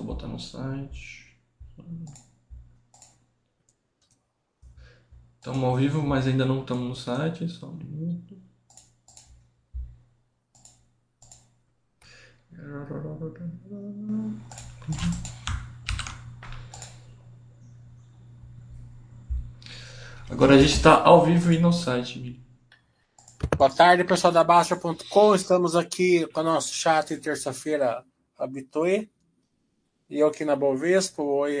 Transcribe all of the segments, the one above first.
Só botar no site. Estamos ao vivo, mas ainda não estamos no site. Só um minuto. Agora a gente está ao vivo e no site. Boa tarde, pessoal da Basta.com. Estamos aqui com o nosso chat de terça-feira habitué. E eu aqui na Bovespa, oi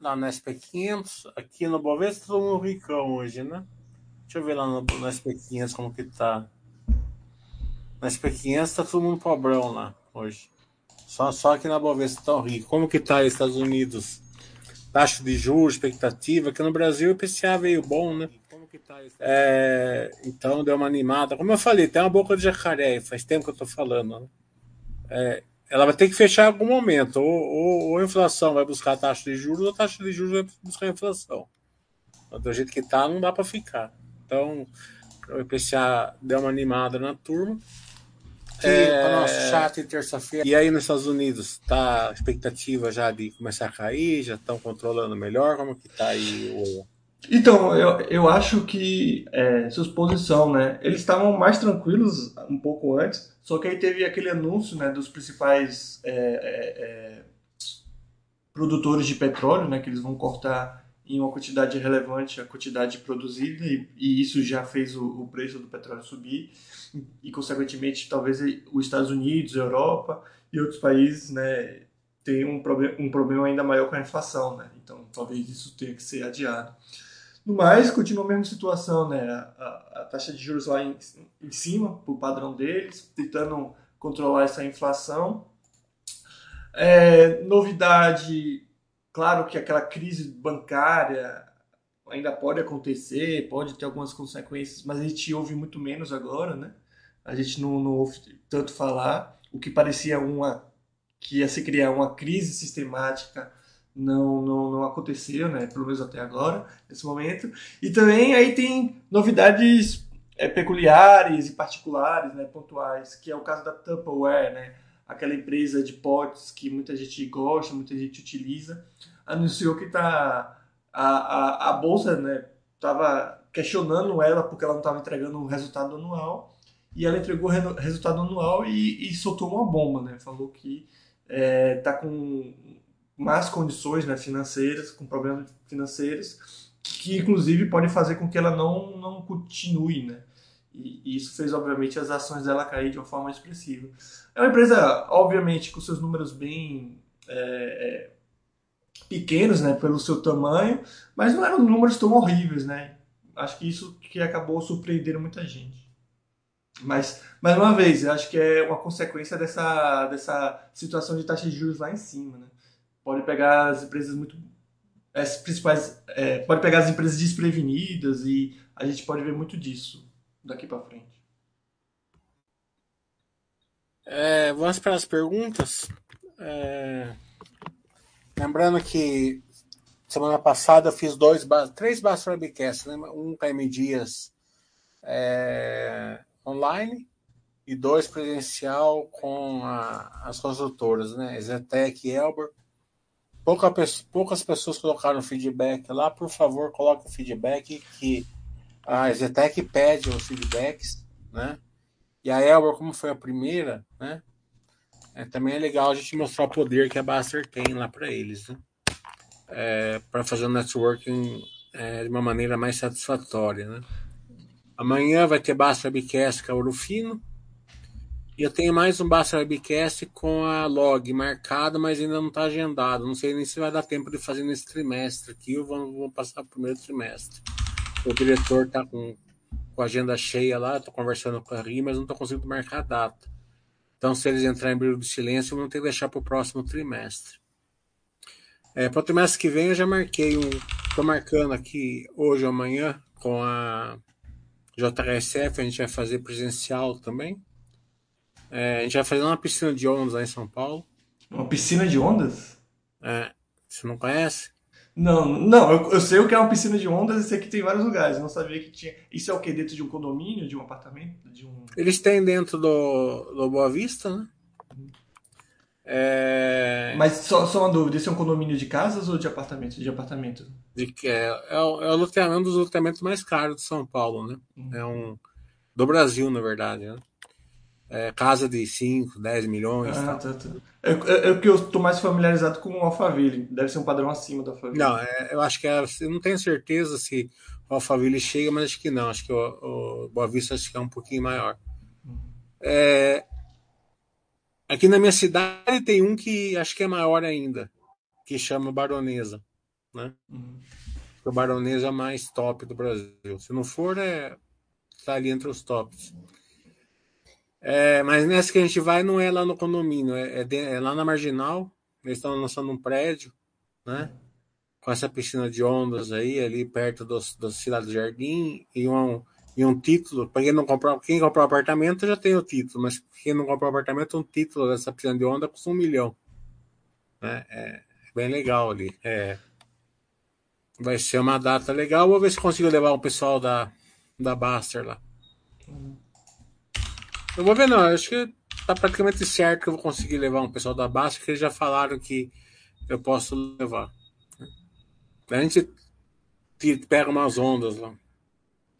lá na SP500. Aqui no Bovespa, todo mundo ricão hoje, né? Deixa eu ver lá no, no SP500 como que tá. Na SP500 tá todo mundo pobrão lá hoje. Só, só aqui na Bovespa tão rico. Como que tá os Estados Unidos? Taxa de juros, expectativa. Aqui no Brasil o IPCA veio bom, né? É, então deu uma animada. Como eu falei, tem uma boca de jacaré, faz tempo que eu tô falando. Né? É, ela vai ter que fechar em algum momento. Ou, ou, ou, a inflação vai buscar a taxa de juros, ou a taxa de juros vai buscar a inflação. Então, do jeito que tá, não dá para ficar. Então, o IPCA deu uma animada na turma. Que é, o nosso chat terça-feira. E aí nos Estados Unidos, tá a expectativa já de começar a cair? Já estão controlando melhor? Como que tá aí o. Então, eu, eu acho que é, suposição, né? Eles estavam mais tranquilos um pouco antes, só que aí teve aquele anúncio né, dos principais é, é, é, produtores de petróleo, né? Que eles vão cortar em uma quantidade relevante a quantidade produzida e, e isso já fez o, o, preço do petróleo subir e, consequentemente, talvez os Estados Unidos, Europa e outros países, né? Tenham um, problem, um problema ainda maior com a inflação, né? Então, talvez isso tenha que ser adiado. No mais, continua a mesma situação, né? A, a, a taxa de juros lá em, em cima, para o padrão deles, tentando controlar essa inflação. É, novidade, claro que aquela crise bancária ainda pode acontecer, pode ter algumas consequências, mas a gente ouve muito menos agora, né? A gente não, não ouve tanto falar. O que parecia uma que ia se criar uma crise sistemática não, não, não aconteceu, né? Pelo menos até agora, nesse momento. E também aí tem novidades é, peculiares e particulares, né? Pontuais, que é o caso da Tupperware, né? Aquela empresa de potes que muita gente gosta, muita gente utiliza, anunciou que tá a, a, a bolsa, né? Tava questionando ela porque ela não estava entregando um resultado anual e ela entregou o resultado anual e, e soltou uma bomba, né? Falou que é, tá com más condições né, financeiras, com problemas financeiros, que inclusive pode fazer com que ela não, não continue, né? E, e isso fez, obviamente, as ações dela cair de uma forma expressiva. É uma empresa, obviamente, com seus números bem é, é, pequenos, né, pelo seu tamanho, mas não eram números tão horríveis, né? Acho que isso que acabou surpreendendo muita gente. Mas, mais uma vez, eu acho que é uma consequência dessa, dessa situação de taxa de juros lá em cima, né? Pode pegar as empresas muito as principais é, pode pegar as empresas desprevenidas e a gente pode ver muito disso daqui para frente. É, vamos para as perguntas. É, lembrando que semana passada eu fiz dois, três Basta Webcasts, né? um com a Dias é, online e dois presencial com a, as consultoras, né? Zetec e Elber. Pouca, poucas pessoas colocaram feedback lá. Por favor, coloque o feedback que a Zetec pede os feedbacks, né? E a Elber, como foi a primeira, né? É, também é legal a gente mostrar o poder que a Baster tem lá para eles, né? É, para fazer o networking é, de uma maneira mais satisfatória, né? Amanhã vai ter Baster Webcast com a Urufino. E eu tenho mais um Basta Webcast com a log marcada, mas ainda não está agendado. Não sei nem se vai dar tempo de fazer nesse trimestre aqui ou vamos, vamos passar o primeiro trimestre. O diretor está com, com a agenda cheia lá, estou conversando com a RI, mas não estou conseguindo marcar a data. Então, se eles entrarem em brilho de silêncio, vamos ter que deixar para o próximo trimestre. É, para o trimestre que vem, eu já marquei um. Estou marcando aqui hoje ou amanhã com a JRSF, a gente vai fazer presencial também. É, a gente vai fazer uma piscina de ondas lá em São Paulo. Uma piscina de ondas? É. Você não conhece? Não, não, eu, eu sei o que é uma piscina de ondas e sei que tem vários lugares. Eu não sabia que tinha. Isso é o que? Dentro de um condomínio, de um apartamento? De um... Eles têm dentro do, do Boa Vista, né? É... Mas só, só uma dúvida, esse é um condomínio de casas ou de apartamentos? De apartamento? De que é, é, o, é, um dos loteamentos mais caros de São Paulo, né? Uhum. É um do Brasil, na verdade, né? É, casa de 5, 10 milhões. Ah, tá, tá. É, é, é que eu estou mais familiarizado com o Alphaville. Deve ser um padrão acima do Alphaville. Não, é, eu acho que é, eu não tenho certeza se o Alphaville chega, mas acho que não. Acho que o, o Boa Vista acho que é um pouquinho maior. Uhum. É, aqui na minha cidade tem um que acho que é maior ainda, que chama Baronesa. Né? Uhum. O Baronesa é mais top do Brasil. Se não for, é tá ali entre os tops. É, mas nessa que a gente vai não é lá no condomínio, é, é, de, é lá na Marginal. Eles estão lançando um prédio, né? Com essa piscina de ondas aí, ali perto dos, da Cidade do Jardim, e um, e um título. Para quem não comprou, quem comprou apartamento já tem o título, mas quem não comprou apartamento, um título dessa piscina de onda custa um milhão. Né? É, é bem legal ali. É, vai ser uma data legal. Vou ver se consigo levar o pessoal da, da Baster lá. Uhum. Eu vou ver, não. Acho que tá praticamente certo que eu vou conseguir levar um pessoal da base, porque eles já falaram que eu posso levar. A gente pega umas ondas lá.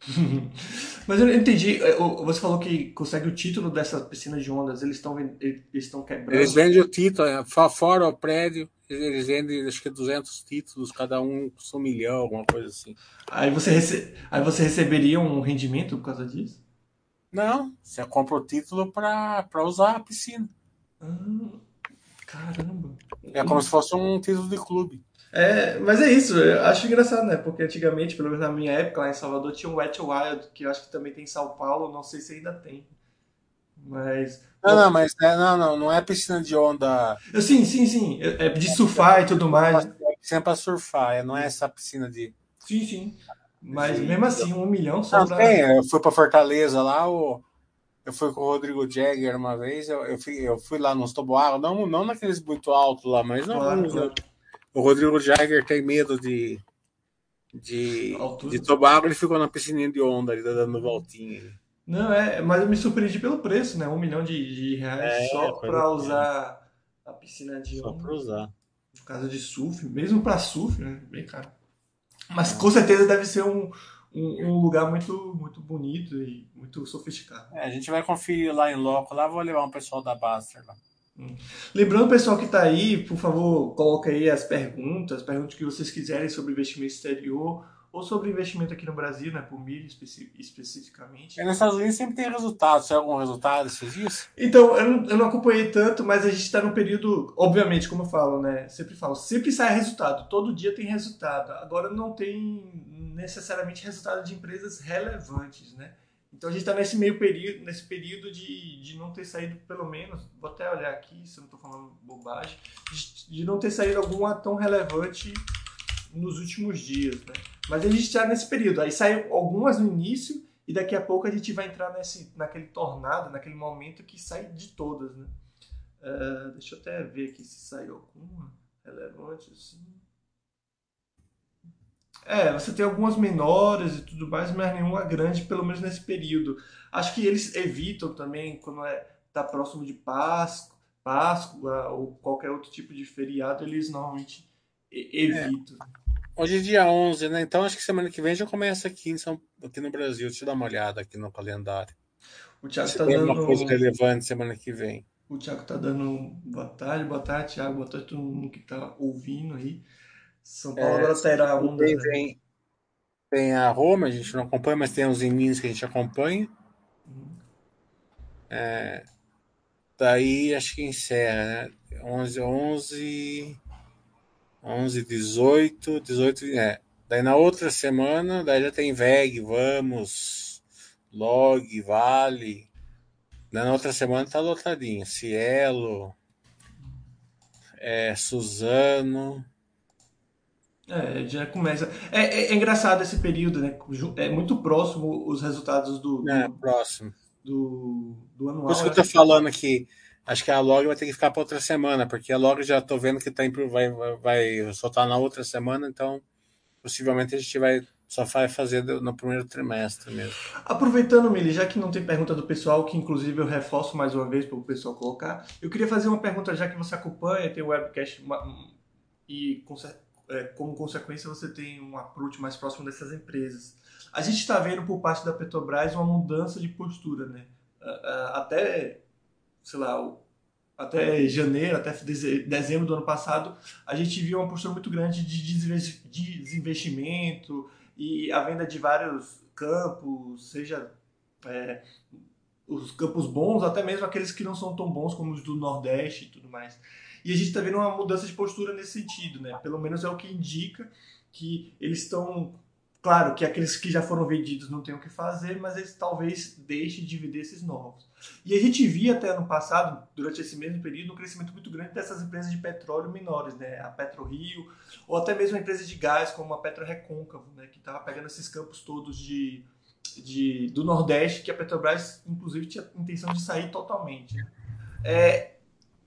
Mas eu entendi. É, você falou que consegue o título dessa piscina de ondas. Eles estão eles estão quebrando. Eles vendem o título, é, fora o prédio. Eles vendem acho que 200 títulos, cada um custa um milhão, alguma coisa assim. Aí você, rece... Aí você receberia um rendimento por causa disso? Não, você compra o título para usar a piscina. Ah, caramba. É como se fosse um título de clube. É, mas é isso, eu acho engraçado, né? Porque antigamente, pelo menos na minha época, lá em Salvador, tinha o Wet Wild, que eu acho que também tem em São Paulo, não sei se ainda tem. Mas. Não, não, mas é, não, não, não é piscina de onda. Sim, sim, sim. É de surfar e tudo mais. É piscina pra surfar, é, não é essa piscina de. Sim, sim. Mas mesmo assim, um milhão só pra... tem, eu fui para Fortaleza lá, o... eu fui com o Rodrigo Jagger uma vez, eu, eu, fui, eu fui lá nos toboáguas, não, não naqueles muito altos lá, mas não, claro, o Rodrigo Jagger tem medo de de, de toboágua, ele ficou na piscininha de onda ali, dando voltinha. Não, é, mas eu me surpreendi pelo preço, né? Um milhão de, de reais é, só para usar a piscina de onda. Só para usar. No caso de surf, mesmo para surf, né? Bem caro. Mas com certeza deve ser um, um, um, lugar muito, muito bonito e muito sofisticado. É, a gente vai conferir lá em loco, lá vou levar um pessoal da Baster lá. Hum. Lembrando, pessoal que está aí, por favor, coloque aí as perguntas, perguntas que vocês quiserem sobre investimento exterior ou sobre investimento aqui no Brasil, né, por milho especi especificamente. E nos Estados Unidos sempre tem resultado, tem algum resultado esses dias? Então, eu não, eu não acompanhei tanto, mas a gente está num período, obviamente, como eu falo, né, sempre falo, sempre sai resultado, todo dia tem resultado. Agora não tem necessariamente resultado de empresas relevantes, né? Então a gente está nesse meio período, nesse período de, de não ter saído, pelo menos, vou até olhar aqui se eu não estou falando bobagem, de, de não ter saído alguma tão relevante nos últimos dias, né? Mas a gente está nesse período. Aí saiu algumas no início e daqui a pouco a gente vai entrar nesse, naquele tornado, naquele momento que sai de todas, né? Uh, deixa eu até ver aqui se saiu alguma relevante assim. É, você tem algumas menores e tudo mais, mas nenhuma grande, pelo menos nesse período. Acho que eles evitam também, quando é, tá próximo de Páscoa, Páscoa ou qualquer outro tipo de feriado, eles normalmente evitam. É. Hoje é dia 11, né? Então acho que semana que vem já começa aqui, em São... aqui no Brasil. Deixa eu dar uma olhada aqui no calendário. O Thiago Se tá tem dando... uma coisa relevante semana que vem. O Thiago tá dando boa tarde, boa tarde, Thiago, boa tarde a todo mundo que tá ouvindo aí. São Paulo é, agora terá onda. Tem, né? tem, a Roma, a gente não acompanha, mas tem os em Minas que a gente acompanha. Uhum. É, daí acho que encerra, né? 11, 11. 11, 18, 18, é. Daí na outra semana, daí já tem VEG, Vamos, Log, Vale. Daí na outra semana tá lotadinho. Cielo, é, Suzano. É, já começa. É, é, é, engraçado esse período, né? É muito próximo os resultados do. do é, próximo. Do, do anual. Por isso que eu tô falando aqui. Acho que a log vai ter que ficar para outra semana, porque a log já estou vendo que tá, vai, vai, vai soltar na outra semana, então possivelmente a gente vai só vai fazer no primeiro trimestre mesmo. Aproveitando, Mili, já que não tem pergunta do pessoal, que inclusive eu reforço mais uma vez para o pessoal colocar, eu queria fazer uma pergunta, já que você acompanha, tem o webcast e é, como consequência você tem um approach mais próximo dessas empresas. A gente está vendo por parte da Petrobras uma mudança de postura, né? Até, sei lá, até janeiro, até dezembro do ano passado, a gente viu uma postura muito grande de desinvestimento e a venda de vários campos, seja é, os campos bons, até mesmo aqueles que não são tão bons como os do Nordeste e tudo mais. E a gente está vendo uma mudança de postura nesse sentido, né? Pelo menos é o que indica que eles estão Claro que aqueles que já foram vendidos não têm o que fazer, mas eles talvez deixem de vender esses novos. E a gente via até ano passado, durante esse mesmo período, um crescimento muito grande dessas empresas de petróleo menores, né? A PetroRio, ou até mesmo empresas de gás, como a Petro Recôncavo, né? que estava pegando esses campos todos de, de, do Nordeste, que a Petrobras, inclusive, tinha intenção de sair totalmente. É,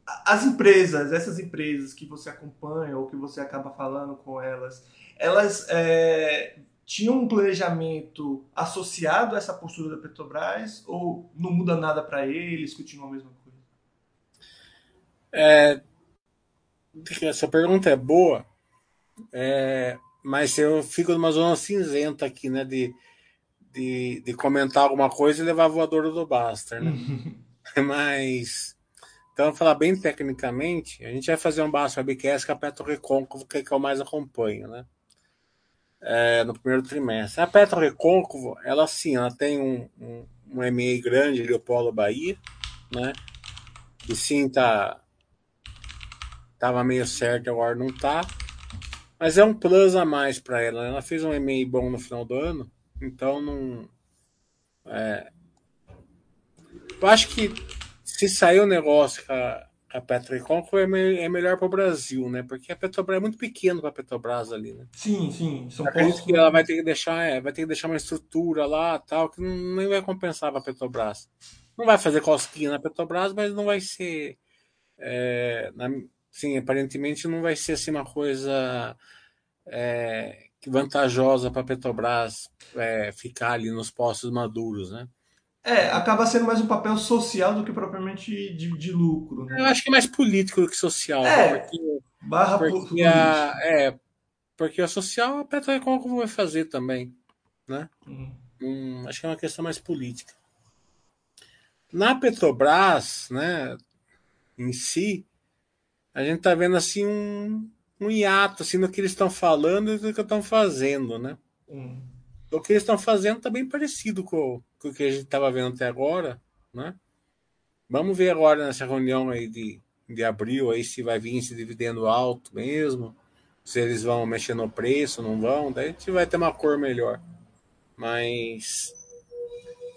as empresas, essas empresas que você acompanha ou que você acaba falando com elas, elas é, tinham um planejamento associado a essa postura da Petrobras ou não muda nada para eles, continuam a mesma coisa? É, essa pergunta é boa, é, mas eu fico numa zona cinzenta aqui, né, de, de, de comentar alguma coisa e levar a voadora do Baster, né? mas, então, falar bem tecnicamente, a gente vai fazer um Baster Webcast com a Petro Recôncavo, que é que eu mais acompanho, né? É, no primeiro trimestre. A Petro Recôncavo, ela sim, ela tem um, um, um MA grande, Leopoldo Bahia, né? E sim, tá tava meio certo, agora não tá. Mas é um plus a mais para ela. Né? Ela fez um MA bom no final do ano, então não. É, eu acho que se sair o negócio com a, a Petrocon é, me, é melhor para o Brasil, né? Porque a Petrobras é muito pequeno para a Petrobras ali, né? Sim, sim. São Acredito postos... que ela vai ter que deixar, é, vai ter que deixar uma estrutura lá, tal, que não, nem vai compensar para a Petrobras. Não vai fazer cosquinha na Petrobras, mas não vai ser, é, na, sim, aparentemente não vai ser assim uma coisa é, vantajosa para a Petrobras é, ficar ali nos postos maduros, né? É, acaba sendo mais um papel social do que propriamente de, de lucro. Né? Eu acho que é mais político do que social. É, porque, barra porque a, é, porque a social a Petroeconco vai fazer também. Né? Uhum. Hum, acho que é uma questão mais política. Na Petrobras, né, em si, a gente está vendo assim um, um hiato assim, no que eles estão falando e do que estão fazendo. Né? Uhum. O que eles estão fazendo está bem parecido com o que a gente estava vendo até agora, né? Vamos ver agora nessa reunião aí de, de abril aí se vai vir esse dividendo alto mesmo, se eles vão mexer no preço, não vão, daí a gente vai ter uma cor melhor. Mas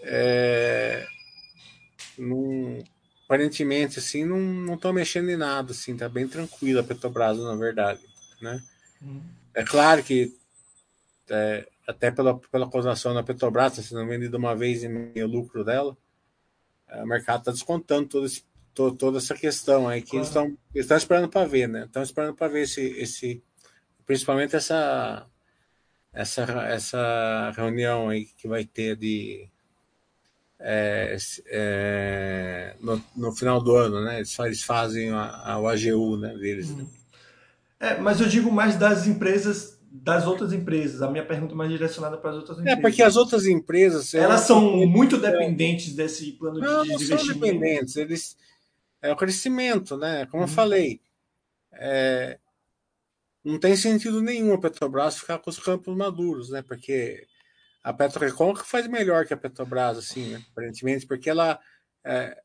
é, não, aparentemente assim não não estão mexendo em nada, assim, tá bem tranquila a Petrobras na verdade, né? Hum. É claro que é, até pela, pela cotação da Petrobras, tá sendo vendida uma vez e meio o lucro dela, é, o mercado está descontando todo esse, todo, toda essa questão aí que claro. eles estão estão esperando para ver, né? Estão esperando para ver esse, esse principalmente essa essa essa reunião aí que vai ter de é, é, no, no, final do ano, né? Eles, eles fazem a, a, o AGU né, deles. Né? É, mas eu digo mais das empresas das outras empresas. A minha pergunta é mais direcionada para as outras é, empresas. É, porque as outras empresas. Elas são muito dependentes desse plano não, de, não investimento. São dependentes. Eles, é o crescimento, né? Como uhum. eu falei. É, não tem sentido nenhum a Petrobras ficar com os campos maduros, né? Porque a Petrocon faz melhor que a Petrobras, assim, né? aparentemente, porque ela. É,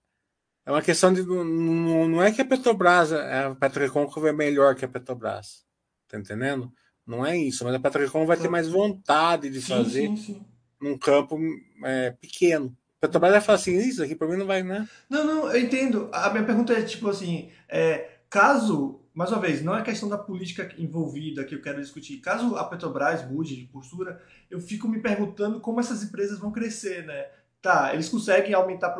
é uma questão de. Não, não é que a Petrobras, a Petrocon é melhor que a Petrobras. Tá entendendo? Não é isso, mas a Petrocom vai ter mais vontade de sim, fazer sim, sim. num campo é, pequeno. A Petrobras vai falar assim, isso aqui para mim não vai, né? Não, não, eu entendo. A minha pergunta é tipo assim, é, caso, mais uma vez, não é questão da política envolvida que eu quero discutir. Caso a Petrobras mude de postura, eu fico me perguntando como essas empresas vão crescer, né? Tá, eles conseguem aumentar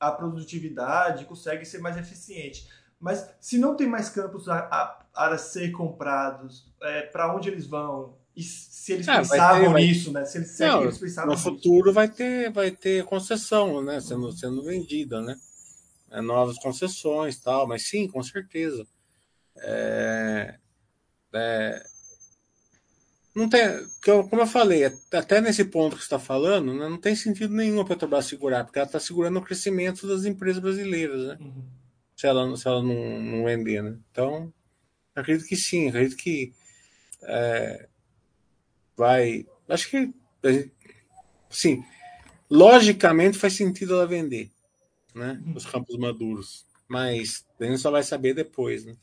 a produtividade, conseguem ser mais eficientes. Mas se não tem mais campos a, a, a ser comprados, é, para onde eles vão? E se eles é, pensavam ter, nisso, vai... né? Se eles, se Não, eles pensavam no nisso. futuro vai ter, vai ter concessão, né? Sendo, sendo vendida, né? É, novas concessões tal, mas sim, com certeza. É, é, não tem, como eu falei, até nesse ponto que você está falando, né, não tem sentido nenhum a Petrobras segurar, porque ela está segurando o crescimento das empresas brasileiras, né? Uhum. Se ela, se ela não, não vender, né? Então, acredito que sim, acredito que é, vai. Acho que sim, logicamente faz sentido ela vender, né? Uhum. Os campos maduros, mas a gente só vai saber depois, né?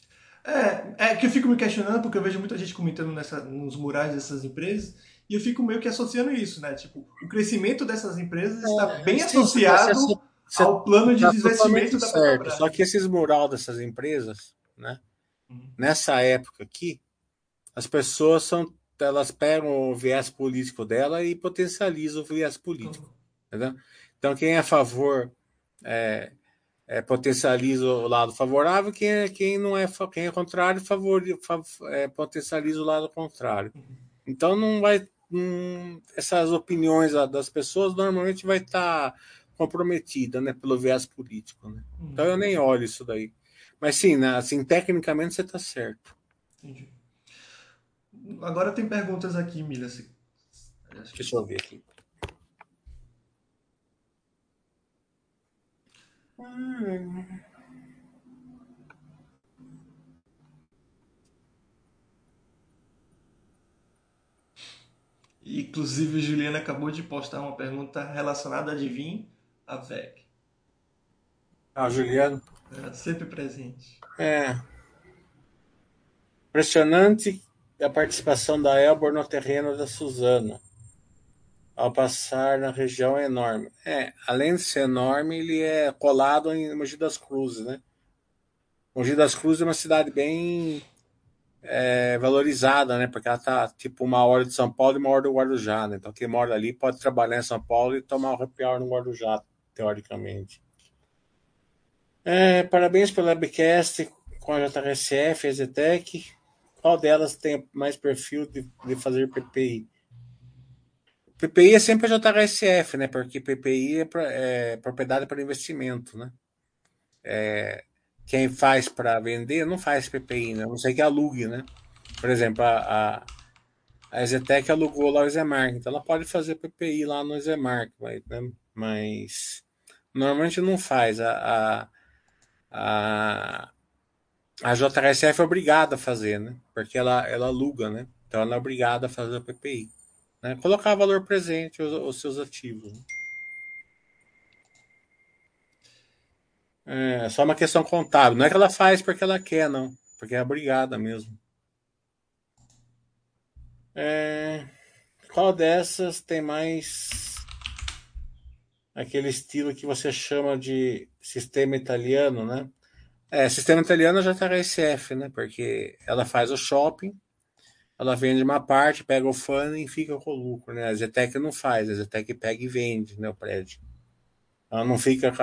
É, é que eu fico me questionando, porque eu vejo muita gente comentando nessa, nos murais dessas empresas, e eu fico meio que associando isso, né? Tipo, o crescimento dessas empresas é, está bem associado você, ao plano de tá desinvestimento da certo. Só que esses mural dessas empresas, né? Uhum. Nessa época aqui, as pessoas são elas pegam o viés político dela e potencializam o viés político. Uhum. Então, quem é a favor é, é, potencializa o lado favorável, quem, é, quem não é quem é contrário favor, é, potencializa o lado contrário. Então não vai hum, essas opiniões das pessoas normalmente vai estar tá comprometida, né, pelo viés político, né? Então eu nem olho isso daí. Mas sim, né, assim, tecnicamente você está certo. Entendi. Agora tem perguntas aqui, Milha. Deixa eu ver aqui. Inclusive, Juliana acabou de postar uma pergunta relacionada a Divin, a VEG. Ah, Juliana. É, sempre presente. É. Impressionante a participação da Elbor no terreno da Suzana ao passar na região é enorme. É, além de ser enorme, ele é colado em Mogi das Cruzes, né? Mogi das Cruzes é uma cidade bem é, valorizada, né? Porque ela tá tipo uma hora de São Paulo e uma hora do Guarujá, né? Então quem mora ali pode trabalhar em São Paulo e tomar um happy no Guarujá, teoricamente. É, parabéns pelo webcast com a JRSF, a Zetec. Qual delas tem mais perfil de, de fazer PPI? PPI é sempre a JHSF, né? Porque PPI é, pra, é propriedade para investimento, né? É, quem faz para vender não faz PPI, né? Não sei que alugue, né? Por exemplo, a, a, a Zetec alugou lá o Zemark, então ela pode fazer PPI lá no Zemark, mas, né? mas normalmente não faz. A, a, a, a JHSF é obrigada a fazer, né? Porque ela, ela aluga, né? Então ela é obrigada a fazer a PPI. Né? Colocar valor presente aos, aos seus ativos. Né? É só uma questão contábil. Não é que ela faz porque ela quer, não. Porque é obrigada mesmo. É... Qual dessas tem mais aquele estilo que você chama de sistema italiano, né? É, sistema italiano já está SF, né? Porque ela faz o shopping, ela vende uma parte, pega o fundo e fica com o lucro, né? A Zetec não faz, a Zetec pega e vende, né, o prédio. Ela não fica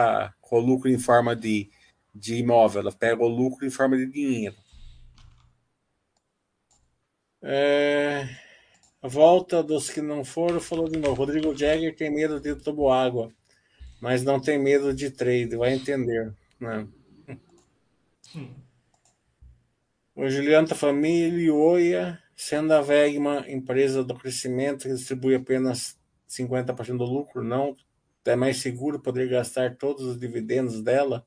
com, o lucro em forma de, de imóvel, ela pega o lucro em forma de dinheiro. É... Volta dos que não foram falou de novo. Rodrigo Jagger tem medo de água, mas não tem medo de trade, vai entender. Né? Hum. O Juliano tá família, Oia Sendo a VEG uma empresa do crescimento que distribui apenas 50% do lucro, não é mais seguro poder gastar todos os dividendos dela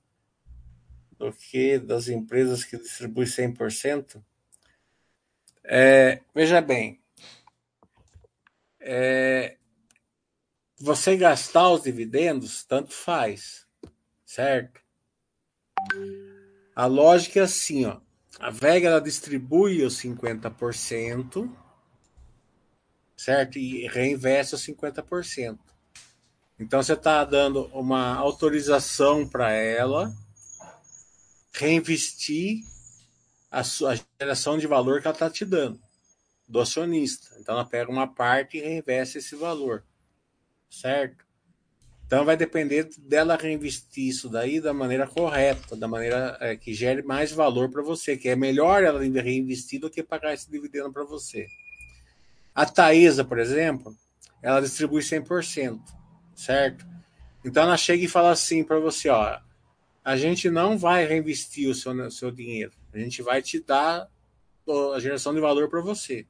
do que das empresas que distribuem 100%? É, veja bem, é, você gastar os dividendos, tanto faz, certo? A lógica é assim, ó. A Vega ela distribui os 50%, certo? E reinveste os 50%. Então você está dando uma autorização para ela reinvestir a sua geração de valor que ela está te dando do acionista. Então ela pega uma parte e reinveste esse valor, certo? Então vai depender dela reinvestir isso daí da maneira correta, da maneira é, que gere mais valor para você, que é melhor ela reinvestir do que pagar esse dividendo para você. A Taesa, por exemplo, ela distribui 100%, certo? Então ela chega e fala assim para você, ó, a gente não vai reinvestir o seu, o seu dinheiro, a gente vai te dar a geração de valor para você,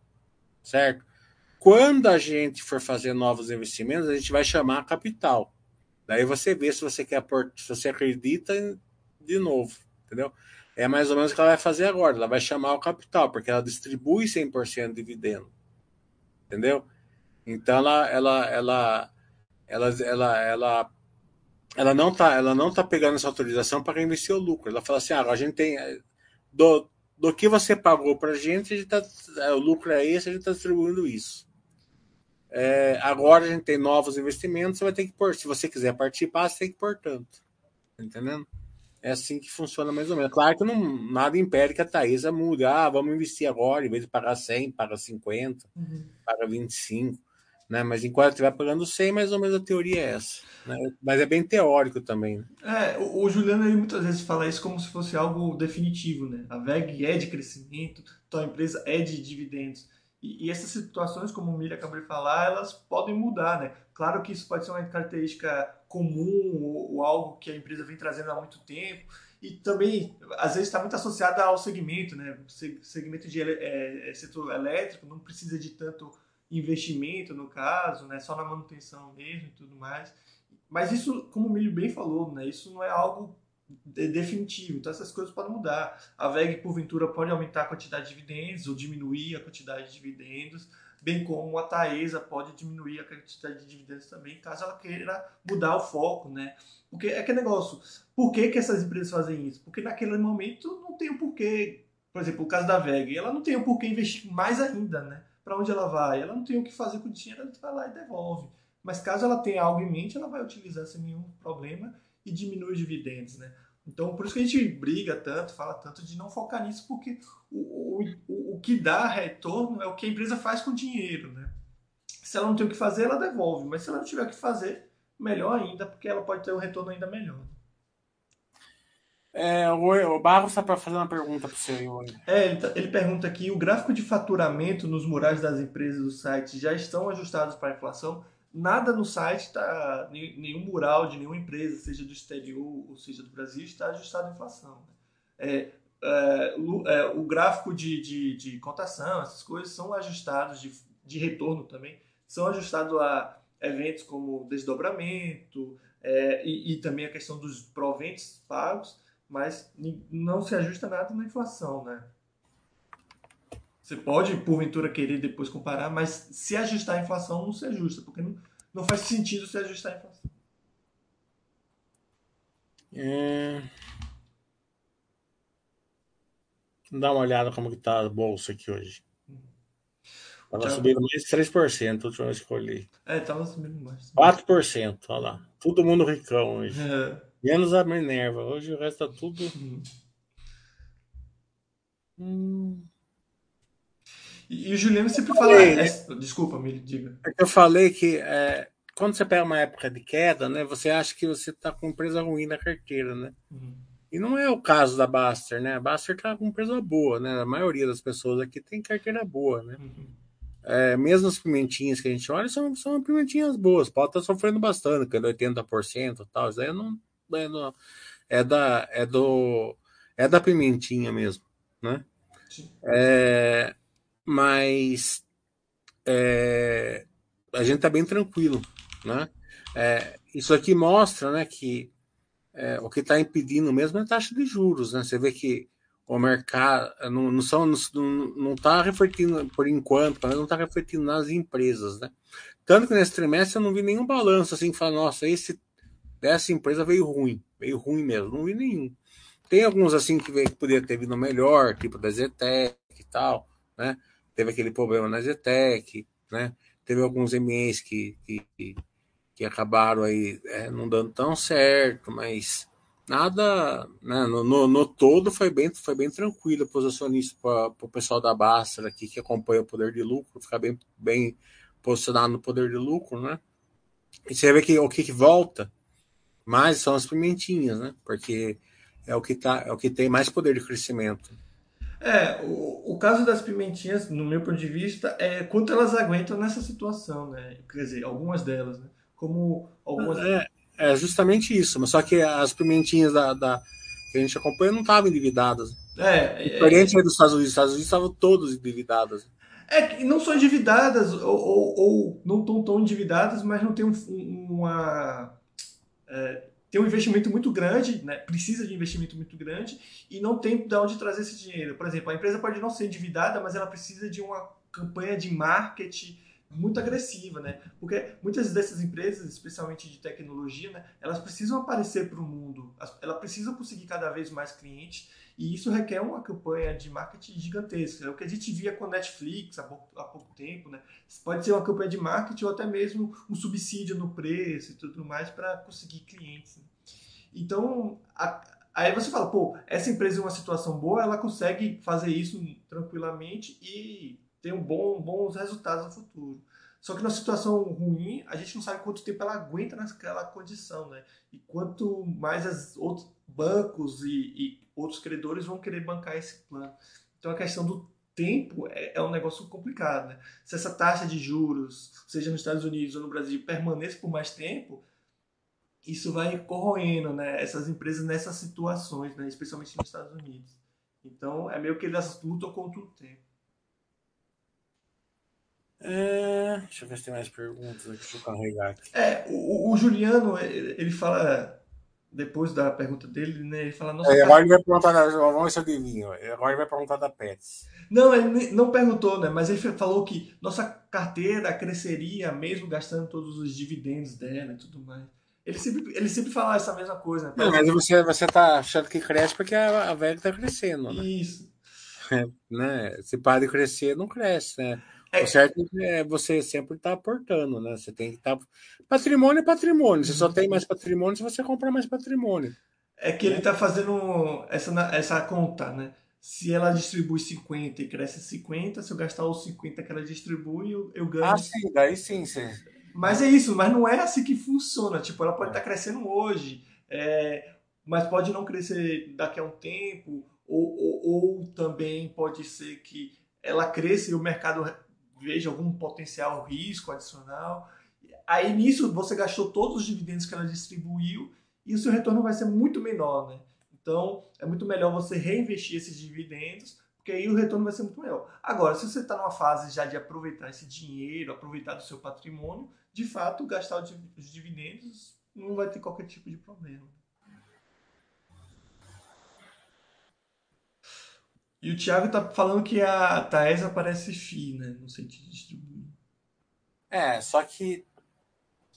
certo? Quando a gente for fazer novos investimentos, a gente vai chamar capital. Daí você vê se você quer se você acredita de novo, entendeu? É mais ou menos o que ela vai fazer agora. Ela vai chamar o capital, porque ela distribui 100% de dividendo. Entendeu? Então ela ela ela ela ela ela, ela não tá ela não tá pegando essa autorização para investir o lucro. Ela fala assim: "Ah, a gente tem do, do que você pagou para a gente, a gente tá, é, o lucro é esse, a gente está distribuindo isso. É, agora a gente tem novos investimentos, você vai ter que pôr. Se você quiser participar, você tem que pôr tanto. Tá entendendo? É assim que funciona mais ou menos. Claro que não, nada impede que a Thaisa mude. Ah, vamos investir agora, em vez de pagar 100, paga 50, uhum. paga 25. Né? Mas enquanto estiver pagando 100, mais ou menos a teoria é essa. Né? Mas é bem teórico também. Né? É, o, o Juliano ele muitas vezes fala isso como se fosse algo definitivo. Né? A VEG é de crescimento, então a empresa é de dividendos. E, e, essas situações, como o Miriam acabou de falar, elas podem mudar, né? Claro que isso pode ser uma característica comum ou, ou algo que a empresa vem trazendo há muito tempo e também às vezes está muito associada ao segmento, né? Segmento de é, é, setor elétrico não precisa de tanto investimento no caso, né? Só na manutenção mesmo e tudo mais. Mas isso, como o Milho bem falou, né? Isso não é algo definitivo. Então essas coisas podem mudar. A VEG, porventura, pode aumentar a quantidade de dividendos ou diminuir a quantidade de dividendos, bem como a Taesa pode diminuir a quantidade de dividendos também, caso ela queira mudar o foco, né? Porque é que negócio, por que, que essas empresas fazem isso? Porque naquele momento não tem o porquê, por exemplo, o caso da VEG, ela não tem o porquê investir mais ainda, né? Para onde ela vai? Ela não tem o que fazer com o dinheiro, ela vai lá e devolve. Mas caso ela tenha algo em mente, ela vai utilizar sem nenhum problema e diminui os dividendos, né? Então, por isso que a gente briga tanto, fala tanto de não focar nisso, porque o, o, o que dá retorno é o que a empresa faz com o dinheiro, né? Se ela não tem o que fazer, ela devolve, mas se ela não tiver o que fazer, melhor ainda, porque ela pode ter um retorno ainda melhor. É, o Barros está para fazer uma pergunta para você. É, ele, tá, ele pergunta aqui: o gráfico de faturamento nos murais das empresas do site já estão ajustados para a inflação? Nada no site está, nenhum mural de nenhuma empresa, seja do exterior ou seja do Brasil, está ajustado à inflação. Né? É, é, o, é, o, gráfico de, de, de, cotação, essas coisas são ajustados, de, de retorno também, são ajustados a eventos como desdobramento é, e, e, também a questão dos proventos pagos, mas não se ajusta nada na inflação, né? Você pode, porventura, querer depois comparar, mas se ajustar a inflação, não se ajusta, porque não, não faz sentido se ajustar a inflação. É... Dá uma olhada como que tá a bolsa aqui hoje. Tava Já... subindo mais de 3%, a última vez que eu olhei. É, tava subindo mais. 4%, olha lá. Todo mundo ricão hoje. É. Menos a Minerva. Hoje o resto tá tudo. Uhum. Hum. E, o Juliano sempre fala. É, desculpa, me diga. É que eu falei que é, quando você pega uma época de queda, né, você acha que você está com empresa ruim na carteira, né? Uhum. E não é o caso da Baster, né? A Baster está com empresa boa, né? A maioria das pessoas aqui tem carteira boa, né? Uhum. É, mesmo as pimentinhas que a gente olha são, são pimentinhas boas. Pode estar tá sofrendo bastante, que é 80% e tal. Isso aí não, é, não, é, da, é, do, é da pimentinha mesmo, né? É, mas é, a gente está bem tranquilo, né? É, isso aqui mostra, né, que é, o que está impedindo mesmo é a taxa de juros, né? Você vê que o mercado não, não são não está refletindo por enquanto, mas não está refletindo nas empresas, né? Tanto que nesse trimestre eu não vi nenhum balanço assim fala, nossa, esse empresa veio ruim, veio ruim mesmo, não vi nenhum. Tem alguns assim que, veio, que poderia ter vindo melhor, tipo da Zetec e tal, né? Teve aquele problema na Zetec, né? Teve alguns MNs que, que, que acabaram aí é, não dando tão certo, mas nada, né? no, no, no, todo foi bem, foi bem tranquilo para os acionistas, para o pessoal da Basta aqui que acompanha o poder de lucro, ficar bem, bem posicionado no poder de lucro, né? E você vê que o que, que volta mais são as pimentinhas, né? Porque é o que tá, é o que tem mais poder de crescimento. É, o, o caso das pimentinhas, no meu ponto de vista, é quanto elas aguentam nessa situação, né? Quer dizer, algumas delas, né? Como algumas. É, é justamente isso, mas só que as pimentinhas da, da que a gente acompanha não estavam endividadas. É, Diferente é, dos Estados Unidos, os Estados Unidos estavam todos endividadas. É que não são endividadas, ou, ou, ou não estão tão endividadas, mas não tem um, uma. É, tem um investimento muito grande, né? precisa de investimento muito grande e não tem de onde trazer esse dinheiro. Por exemplo, a empresa pode não ser endividada, mas ela precisa de uma campanha de marketing muito agressiva, né? Porque muitas dessas empresas, especialmente de tecnologia, né, elas precisam aparecer para o mundo, elas precisam conseguir cada vez mais clientes e isso requer uma campanha de marketing gigantesca. É o que a gente via com a Netflix há pouco, há pouco tempo. Né? Pode ser uma campanha de marketing ou até mesmo um subsídio no preço e tudo mais para conseguir clientes. Né? Então, a, aí você fala, pô, essa empresa em uma situação boa, ela consegue fazer isso tranquilamente e ter um bom, bons resultados no futuro. Só que na situação ruim, a gente não sabe quanto tempo ela aguenta naquela condição, né? E quanto mais as outros bancos e, e outros credores vão querer bancar esse plano. Então a questão do tempo é, é, um negócio complicado, né? Se essa taxa de juros, seja nos Estados Unidos ou no Brasil, permaneça por mais tempo, isso vai corroendo, né? Essas empresas nessas situações, né? Especialmente nos Estados Unidos. Então é meio que elas lutam contra o tempo. É, deixa eu ver se tem mais perguntas aqui. Deixa eu carregar aqui. É, o, o Juliano, ele fala, depois da pergunta dele, né? Ele fala. Nossa, é, agora ele vai perguntar da. Vamos ver adivinho. Agora ele vai perguntar da Pets. Não, ele não perguntou, né? Mas ele falou que nossa carteira cresceria mesmo gastando todos os dividendos dela e tudo mais. Ele sempre, ele sempre fala essa mesma coisa. Né? Não, mas você, você tá achando que cresce porque a, a velha está crescendo, né? Isso. É, né? Se para de crescer, não cresce, né? É. O certo é você sempre estar tá aportando, né? Você tem que estar. Tá... Patrimônio é patrimônio. Você só uhum. tem mais patrimônio se você comprar mais patrimônio. É que ele está fazendo essa, essa conta, né? Se ela distribui 50 e cresce 50, se eu gastar os 50 que ela distribui, eu, eu ganho. Ah, sim, daí sim, sim. Mas é isso, mas não é assim que funciona. Tipo, ela pode estar tá crescendo hoje, é, mas pode não crescer daqui a um tempo, ou, ou, ou também pode ser que ela cresça e o mercado veja algum potencial risco adicional. Aí nisso você gastou todos os dividendos que ela distribuiu e o seu retorno vai ser muito menor, né? Então é muito melhor você reinvestir esses dividendos, porque aí o retorno vai ser muito maior. Agora, se você está numa fase já de aproveitar esse dinheiro, aproveitar do seu patrimônio, de fato gastar os dividendos não vai ter qualquer tipo de problema. E o Thiago tá falando que a Taesa parece FI, né? No sentido de distribuir. É, só que.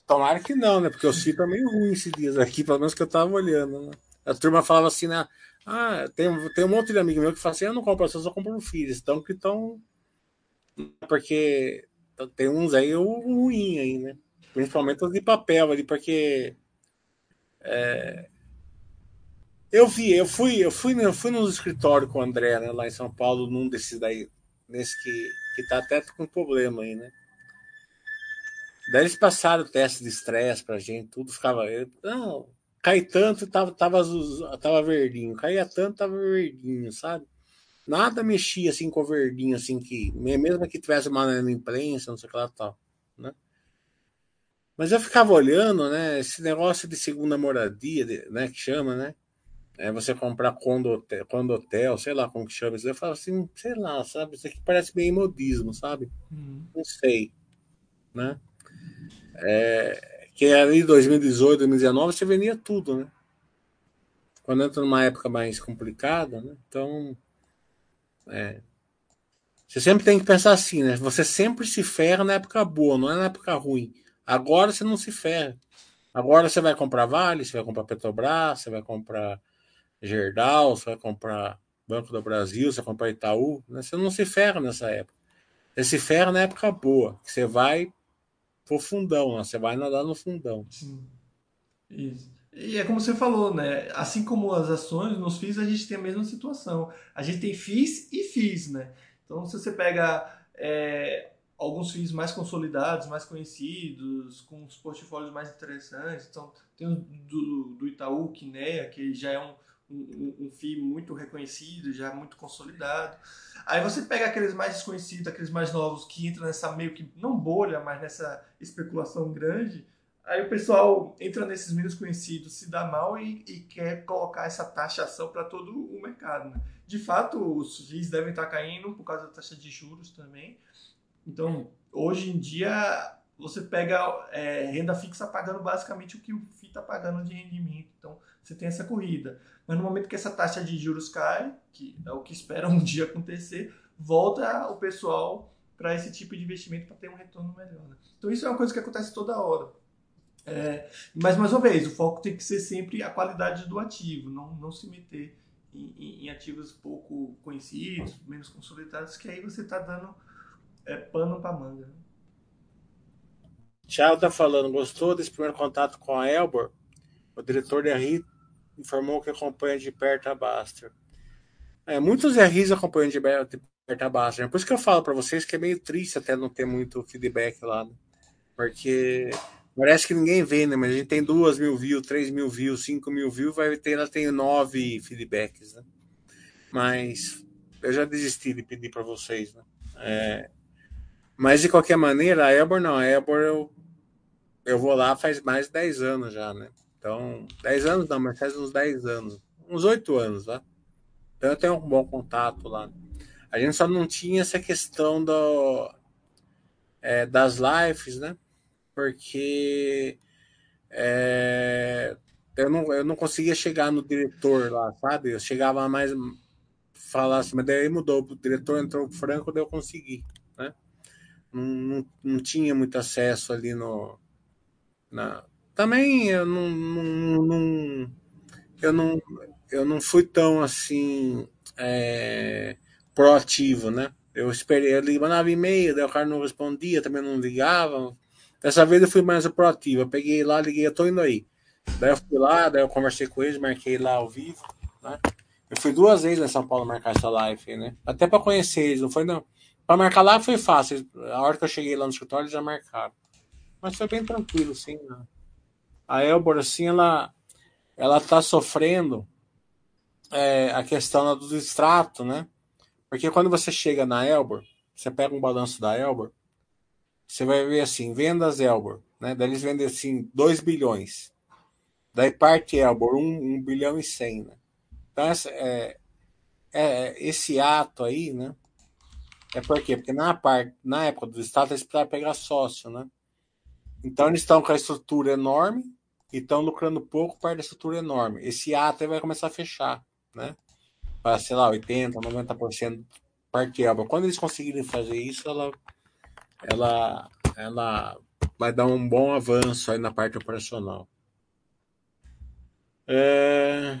Tomara que não, né? Porque o FI tá meio ruim esses dias aqui, pelo menos que eu tava olhando, né? A turma falava assim, né? Ah, tem, tem um monte de amigo meu que fala assim: eu não compro ações, eu compro FIIs. Então que estão. Porque tem uns aí ruim aí, né? Principalmente os de papel ali, porque. É, eu vi, eu fui, eu fui, eu fui no escritório com o André, né, lá em São Paulo, num desses daí, nesse que, que tá até com problema aí, né? Daí eles passaram o teste de estresse pra gente, tudo ficava. Não, cai tanto, tava, tava, tava verdinho, caía tanto, tava verdinho, sabe? Nada mexia assim com o verdinho, assim, que mesmo que tivesse uma imprensa, não sei o que lá tal, né? Mas eu ficava olhando, né? Esse negócio de segunda moradia, né? Que chama, né? É você comprar condo hotel, condo hotel, sei lá como que chama isso. Eu falo assim, sei lá, sabe? Isso aqui parece bem modismo, sabe? Uhum. Não sei, né? É, que ali 2018, 2019 você venia tudo, né? Quando entra numa época mais complicada, né? Então, é, você sempre tem que pensar assim, né? Você sempre se ferra na época boa, não é na época ruim. Agora você não se ferra. Agora você vai comprar Vale, você vai comprar Petrobras, você vai comprar Gerdau, você vai comprar Banco do Brasil, você vai comprar Itaú, né? você não se ferra nessa época. Você se ferra na época boa, que você vai pro fundão, né? você vai nadar no fundão. Sim. Isso. E é como você falou, né? Assim como as ações, nos FIIs a gente tem a mesma situação. A gente tem FIIs e FIIs, né? Então, se você pega é, alguns FIIs mais consolidados, mais conhecidos, com os portfólios mais interessantes, então tem o do, do Itaú, Kinea, que já é um, um, um FII muito reconhecido, já muito consolidado. Aí você pega aqueles mais desconhecidos, aqueles mais novos que entram nessa meio que, não bolha, mas nessa especulação grande. Aí o pessoal entra nesses menos conhecidos, se dá mal e, e quer colocar essa taxação para todo o mercado. Né? De fato, os FIIs devem estar caindo por causa da taxa de juros também. Então, hoje em dia, você pega é, renda fixa pagando basicamente o que o FII está pagando de rendimento. Então, você tem essa corrida. Mas no momento que essa taxa de juros cai, que é o que espera um dia acontecer, volta o pessoal para esse tipo de investimento para ter um retorno melhor. Né? Então isso é uma coisa que acontece toda hora. É, mas mais uma vez, o foco tem que ser sempre a qualidade do ativo, não, não se meter em, em, em ativos pouco conhecidos, menos consolidados, que aí você está dando é, pano para manga. Né? Está falando, gostou desse primeiro contato com a Elbor? O diretor da RI informou que acompanha de perto a Baster. É, muitos RIs acompanham de perto a Baster. Por isso que eu falo para vocês que é meio triste até não ter muito feedback lá. Né? Porque parece que ninguém vê, né? Mas a gente tem duas mil views, três mil views, cinco mil views, vai ter, ela tem nove feedbacks, né? Mas eu já desisti de pedir para vocês, né? É, mas de qualquer maneira, a Elbor não, a Elbor eu, eu vou lá faz mais de 10 anos já, né? Então, 10 anos não, mas faz uns 10 anos. Uns 8 anos, tá? Então eu tenho um bom contato lá. A gente só não tinha essa questão do, é, das lives, né? Porque é, eu, não, eu não conseguia chegar no diretor lá, sabe? Eu chegava mais falar assim, mas daí mudou, o diretor entrou franco, daí eu consegui, né? Não, não, não tinha muito acesso ali no, na, também eu não, não, não, eu não eu não fui tão assim é, proativo, né? Eu esperei, eu mandava e-mail, daí o cara não respondia, também não ligava. Dessa vez eu fui mais proativo. Eu peguei lá, liguei, eu tô indo aí. Daí eu fui lá, daí eu conversei com eles, marquei lá ao vivo, né? Eu fui duas vezes em São Paulo marcar essa live, né? Até para conhecer eles, não foi não. Para marcar lá foi fácil. A hora que eu cheguei lá no escritório, eles já marcaram. Mas foi bem tranquilo, sim. Né? A Elbor, assim, ela ela está sofrendo é, a questão do extrato, né? Porque quando você chega na Elbor, você pega um balanço da Elbor, você vai ver assim, vendas Elbor, né? Daí eles vendem assim 2 bilhões. Daí parte Elbor, 1 um, um bilhão e 100, né? Então, essa, é, é, esse ato aí, né? É por quê? Porque na, parte, na época do Estado, eles precisavam pegar sócio, né? Então eles estão com a estrutura enorme e estão lucrando pouco, parte da estrutura enorme. Esse ato vai começar a fechar, né? Para, sei lá, 80%, 90% parte aba. Quando eles conseguirem fazer isso, ela, ela, ela vai dar um bom avanço aí na parte operacional. É...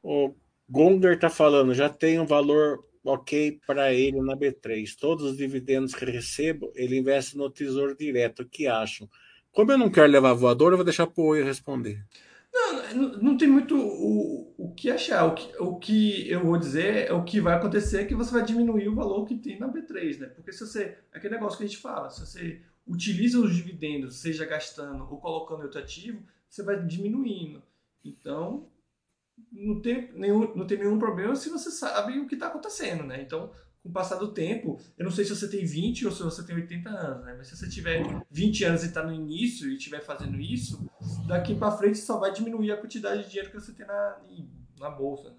O Gonger está falando, já tem um valor ok para ele na B3. Todos os dividendos que recebo, ele investe no Tesouro Direto. O que acham? Como eu não quero levar voador, eu vou deixar para o Oi responder. Não, não tem muito o, o que achar. O que, o que eu vou dizer é o que vai acontecer é que você vai diminuir o valor que tem na B3, né? Porque se você. Aquele negócio que a gente fala, se você utiliza os dividendos, seja gastando ou colocando em outro ativo, você vai diminuindo. Então, não tem nenhum, não tem nenhum problema se você sabe o que está acontecendo, né? Então, com o passar do tempo, eu não sei se você tem 20 ou se você tem 80 anos, né? Mas se você tiver 20 anos e está no início e estiver fazendo isso, daqui para frente só vai diminuir a quantidade de dinheiro que você tem na, na bolsa, né?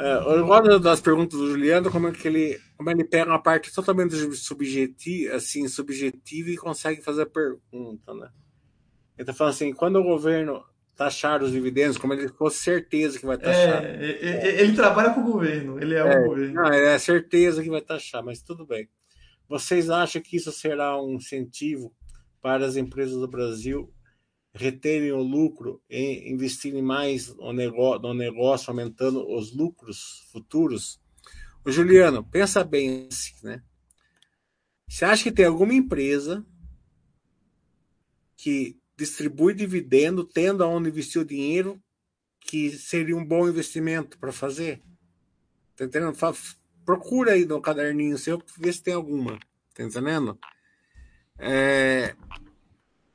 É, eu gosto das perguntas do Juliano, como é que ele, como ele pega uma parte totalmente subjetiva, assim, subjetiva e consegue fazer a pergunta, né? Ele tá falando assim, quando o governo taxar os dividendos como ele fosse certeza que vai taxar. É, é, é, ele trabalha para o governo, ele é, é, o governo. Não, é certeza que vai taxar, mas tudo bem. Vocês acham que isso será um incentivo para as empresas do Brasil reterem o lucro e investirem mais no negócio, no negócio aumentando os lucros futuros? O Juliano, pensa bem assim, né? Você acha que tem alguma empresa que distribui dividendo, tendo aonde investir o dinheiro, que seria um bom investimento para fazer. Tá entendendo? Procura aí no caderninho seu, ver se tem alguma. Tá entendendo? É...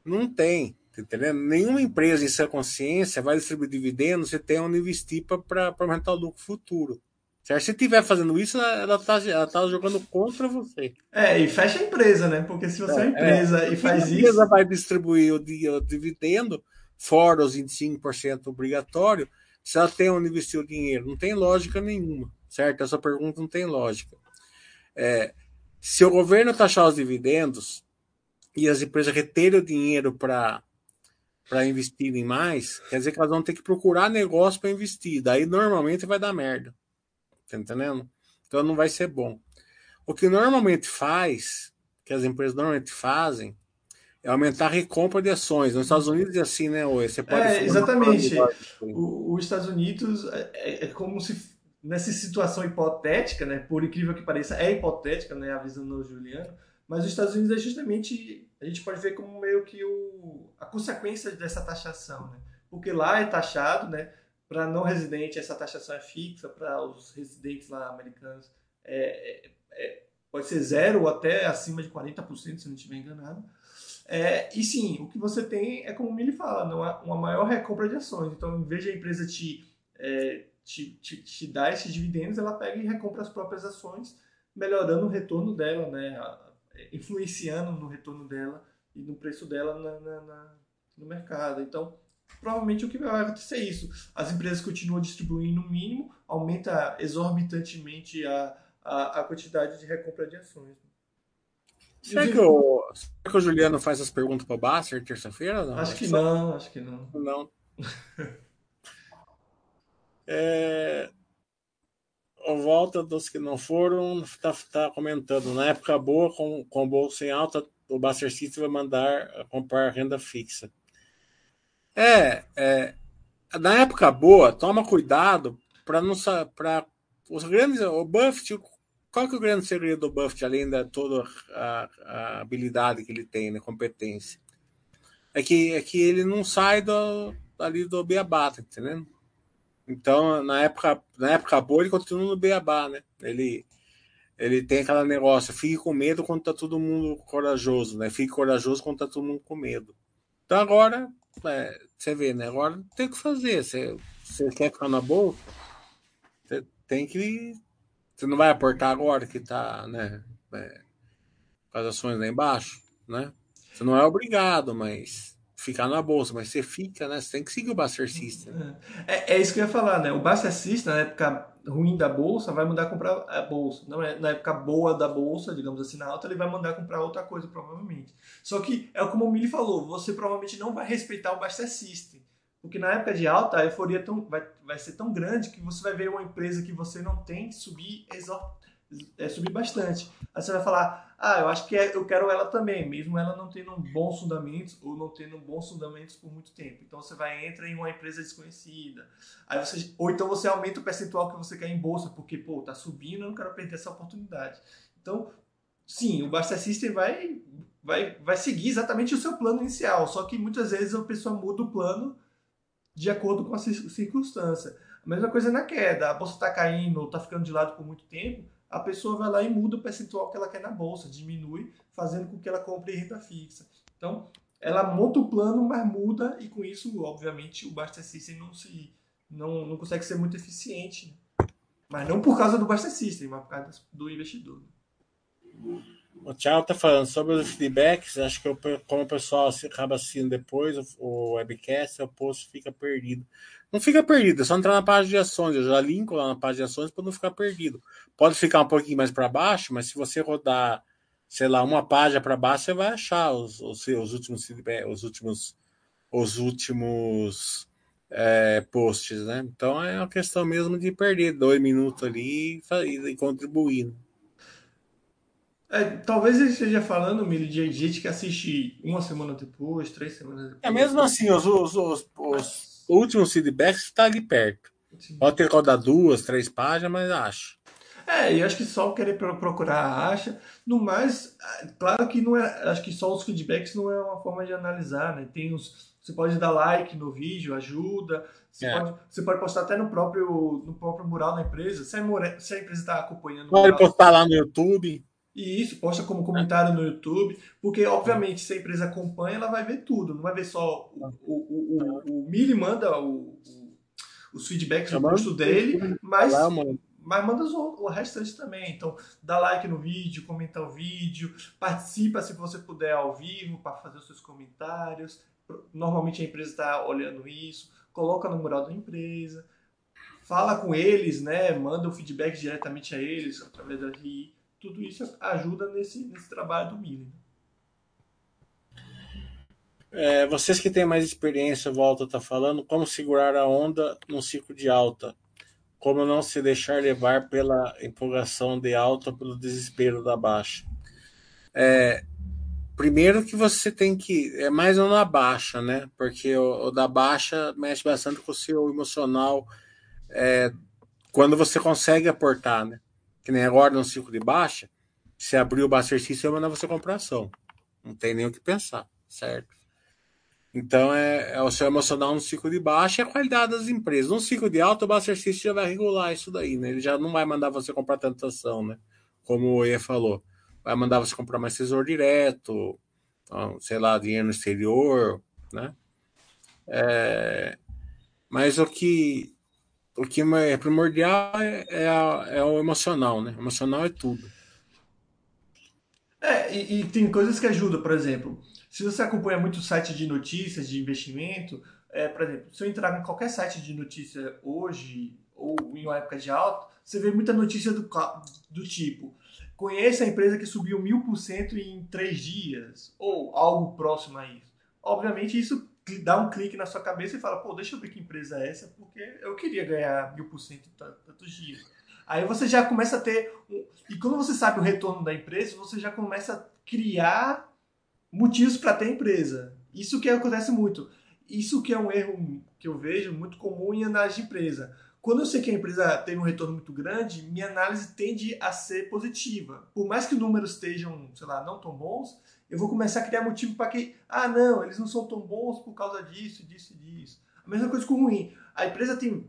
Não tem. Tá entendendo? Nenhuma empresa em sua consciência vai distribuir dividendos se tem onde investir para aumentar o lucro futuro. Se estiver fazendo isso, ela está ela tá jogando contra você. É, e fecha a empresa, né? Porque se você é, é uma empresa é, e faz isso. A empresa vai distribuir o, o dividendo, fora os 25% obrigatório, se ela tem onde investir o dinheiro. Não tem lógica nenhuma, certo? Essa pergunta não tem lógica. É, se o governo taxar os dividendos e as empresas reterem o dinheiro para para investirem mais, quer dizer que elas vão ter que procurar negócio para investir. Daí normalmente vai dar merda. Tá entendendo? Então não vai ser bom. O que normalmente faz, que as empresas normalmente fazem, é aumentar a recompra de ações. Nos Estados Unidos é assim, né? Você pode é, exatamente. Os Estados Unidos é, é, é, como se nessa situação hipotética, né? Por incrível que pareça, é hipotética, né? Avisando o Juliano, mas os Estados Unidos é justamente a gente pode ver como meio que o, a consequência dessa taxação, né? Porque lá é taxado, né? Para não residente essa taxação é fixa, para os residentes lá americanos é, é, é, pode ser zero ou até acima de 40%, se não estiver enganado. É, e sim, o que você tem é como o Mili fala, não uma maior recompra de ações. Então, em vez de a empresa te, é, te, te, te, dar esses dividendos, ela pega e recompra as próprias ações, melhorando o retorno dela, né? influenciando no retorno dela e no preço dela na, na, na, no mercado. Então, provavelmente o que vai acontecer é isso. As empresas continuam distribuindo o mínimo, aumenta exorbitantemente a, a, a quantidade de recompra de ações. Será que, o, será que o Juliano faz as perguntas para o Basser terça-feira? Acho que não, acho que não. Não. é, a volta dos que não foram está tá comentando. Na época boa, com, com bolsa em alta, o Basser City vai mandar comprar renda fixa. É, é, na época boa, toma cuidado para não para os grandes, o Buffett qual que é o grande segredo do Buffett, além da toda a, a habilidade que ele tem, né, competência? É que, é que ele não sai do, ali do beabá, tá entendendo? Então, na época, na época boa, ele continua no beabá, né? Ele, ele tem aquele negócio, fique com medo quando tá todo mundo corajoso, né? Fique corajoso quando tá todo mundo com medo. Então agora, é, você vê, né? Agora tem que fazer. Você, você quer ficar na boa, você tem que você não vai aportar agora que está, né, é, com as ações lá embaixo, né? Você não é obrigado, mas ficar na bolsa, mas você fica, né? Você tem que seguir o Buster System. É, é isso que eu ia falar, né? O Buster System, na época ruim da bolsa, vai mandar comprar a bolsa. Não é na época boa da bolsa, digamos assim, na alta, ele vai mandar comprar outra coisa, provavelmente. Só que é como o Mili falou, você provavelmente não vai respeitar o Buster System. Porque na época de alta, a euforia tão, vai, vai ser tão grande que você vai ver uma empresa que você não tem subir, é, subir bastante. Aí você vai falar, ah, eu acho que é, eu quero ela também, mesmo ela não tendo bons fundamentos ou não tendo bons fundamentos por muito tempo. Então você vai entrar em uma empresa desconhecida. Aí você, ou então você aumenta o percentual que você quer em bolsa, porque, pô, tá subindo, eu não quero perder essa oportunidade. Então, sim, o Basta System vai, vai, vai seguir exatamente o seu plano inicial, só que muitas vezes a pessoa muda o plano de acordo com a circunstância. A mesma coisa na queda. A bolsa está caindo ou está ficando de lado por muito tempo, a pessoa vai lá e muda o percentual que ela quer na bolsa, diminui, fazendo com que ela compre renda fixa. Então, ela monta o plano, mas muda, e com isso, obviamente, o Basta System não, se, não, não consegue ser muito eficiente. Mas não por causa do Basta System, mas por causa do investidor. O Thiago está falando sobre os feedbacks. Acho que eu, como o pessoal acaba assistindo depois o webcast, o post fica perdido. Não fica perdido, é só entrar na página de ações. Eu já linko lá na página de ações para não ficar perdido. Pode ficar um pouquinho mais para baixo, mas se você rodar, sei lá, uma página para baixo, você vai achar os, os, os últimos os últimos, os últimos é, posts, né? Então é uma questão mesmo de perder dois minutos ali e, e contribuir. É, talvez ele esteja falando, Mili, de gente que assiste uma semana depois, três semanas depois. É mesmo assim, os, os, os, os últimos feedbacks estão tá ali perto. Sim. Pode ter rodado duas, três páginas, mas acho. É, e acho que só querer procurar acha. No mais, é, claro que não é. Acho que só os feedbacks não é uma forma de analisar, né? Tem os. Você pode dar like no vídeo, ajuda. Você, é. pode, você pode postar até no próprio, no próprio mural da empresa. Se a, se a empresa está acompanhando. Pode postar lá no YouTube. E isso, posta como comentário no YouTube, porque obviamente se a empresa acompanha, ela vai ver tudo, não vai ver só o, o, o, o Mili manda o, os feedbacks do posto dele, mas, mas manda o restante também. Então, dá like no vídeo, comenta o vídeo, participa se você puder ao vivo para fazer os seus comentários. Normalmente a empresa está olhando isso, coloca no mural da empresa, fala com eles, né? Manda o feedback diretamente a eles através da RI tudo isso ajuda nesse, nesse trabalho do Mili. É, vocês que têm mais experiência, volta tá falando, como segurar a onda num ciclo de alta, como não se deixar levar pela empolgação de alta, pelo desespero da baixa. É, primeiro que você tem que é mais ou na baixa, né? Porque o, o, da baixa mexe bastante com o seu emocional é, quando você consegue aportar, né? Que nem agora no ciclo de baixa, se abrir o System, eu mandar você comprar ação. Não tem nem o que pensar, certo? Então é, é, o seu emocional no ciclo de baixa e a qualidade das empresas. No ciclo de alta, o System já vai regular isso daí, né? Ele já não vai mandar você comprar tanta ação, né? Como o E falou. Vai mandar você comprar mais tesouro direto, sei lá, dinheiro no exterior, né? É, mas o que o que é primordial é, é, é, o emocional, né? O emocional é tudo. É, e, e, tem coisas que ajudam, por exemplo, se você acompanha muito site de notícias de investimento, é, por exemplo, se eu entrar em qualquer site de notícia hoje ou em uma época de alta, você vê muita notícia do, do tipo conheça a empresa que subiu mil por cento em três dias ou algo próximo a isso. Obviamente isso dá um clique na sua cabeça e fala, pô, deixa eu ver que empresa é essa, porque eu queria ganhar mil por cento tantos dias. Aí você já começa a ter. Um... E quando você sabe o retorno da empresa, você já começa a criar motivos para ter empresa. Isso que acontece muito. Isso que é um erro que eu vejo muito comum em análise de empresa. Quando eu sei que a empresa teve um retorno muito grande, minha análise tende a ser positiva. Por mais que os números estejam, sei lá, não tão bons, eu vou começar a criar motivo para que, ah, não, eles não são tão bons por causa disso, disso e disso. A mesma coisa com ruim. A empresa tem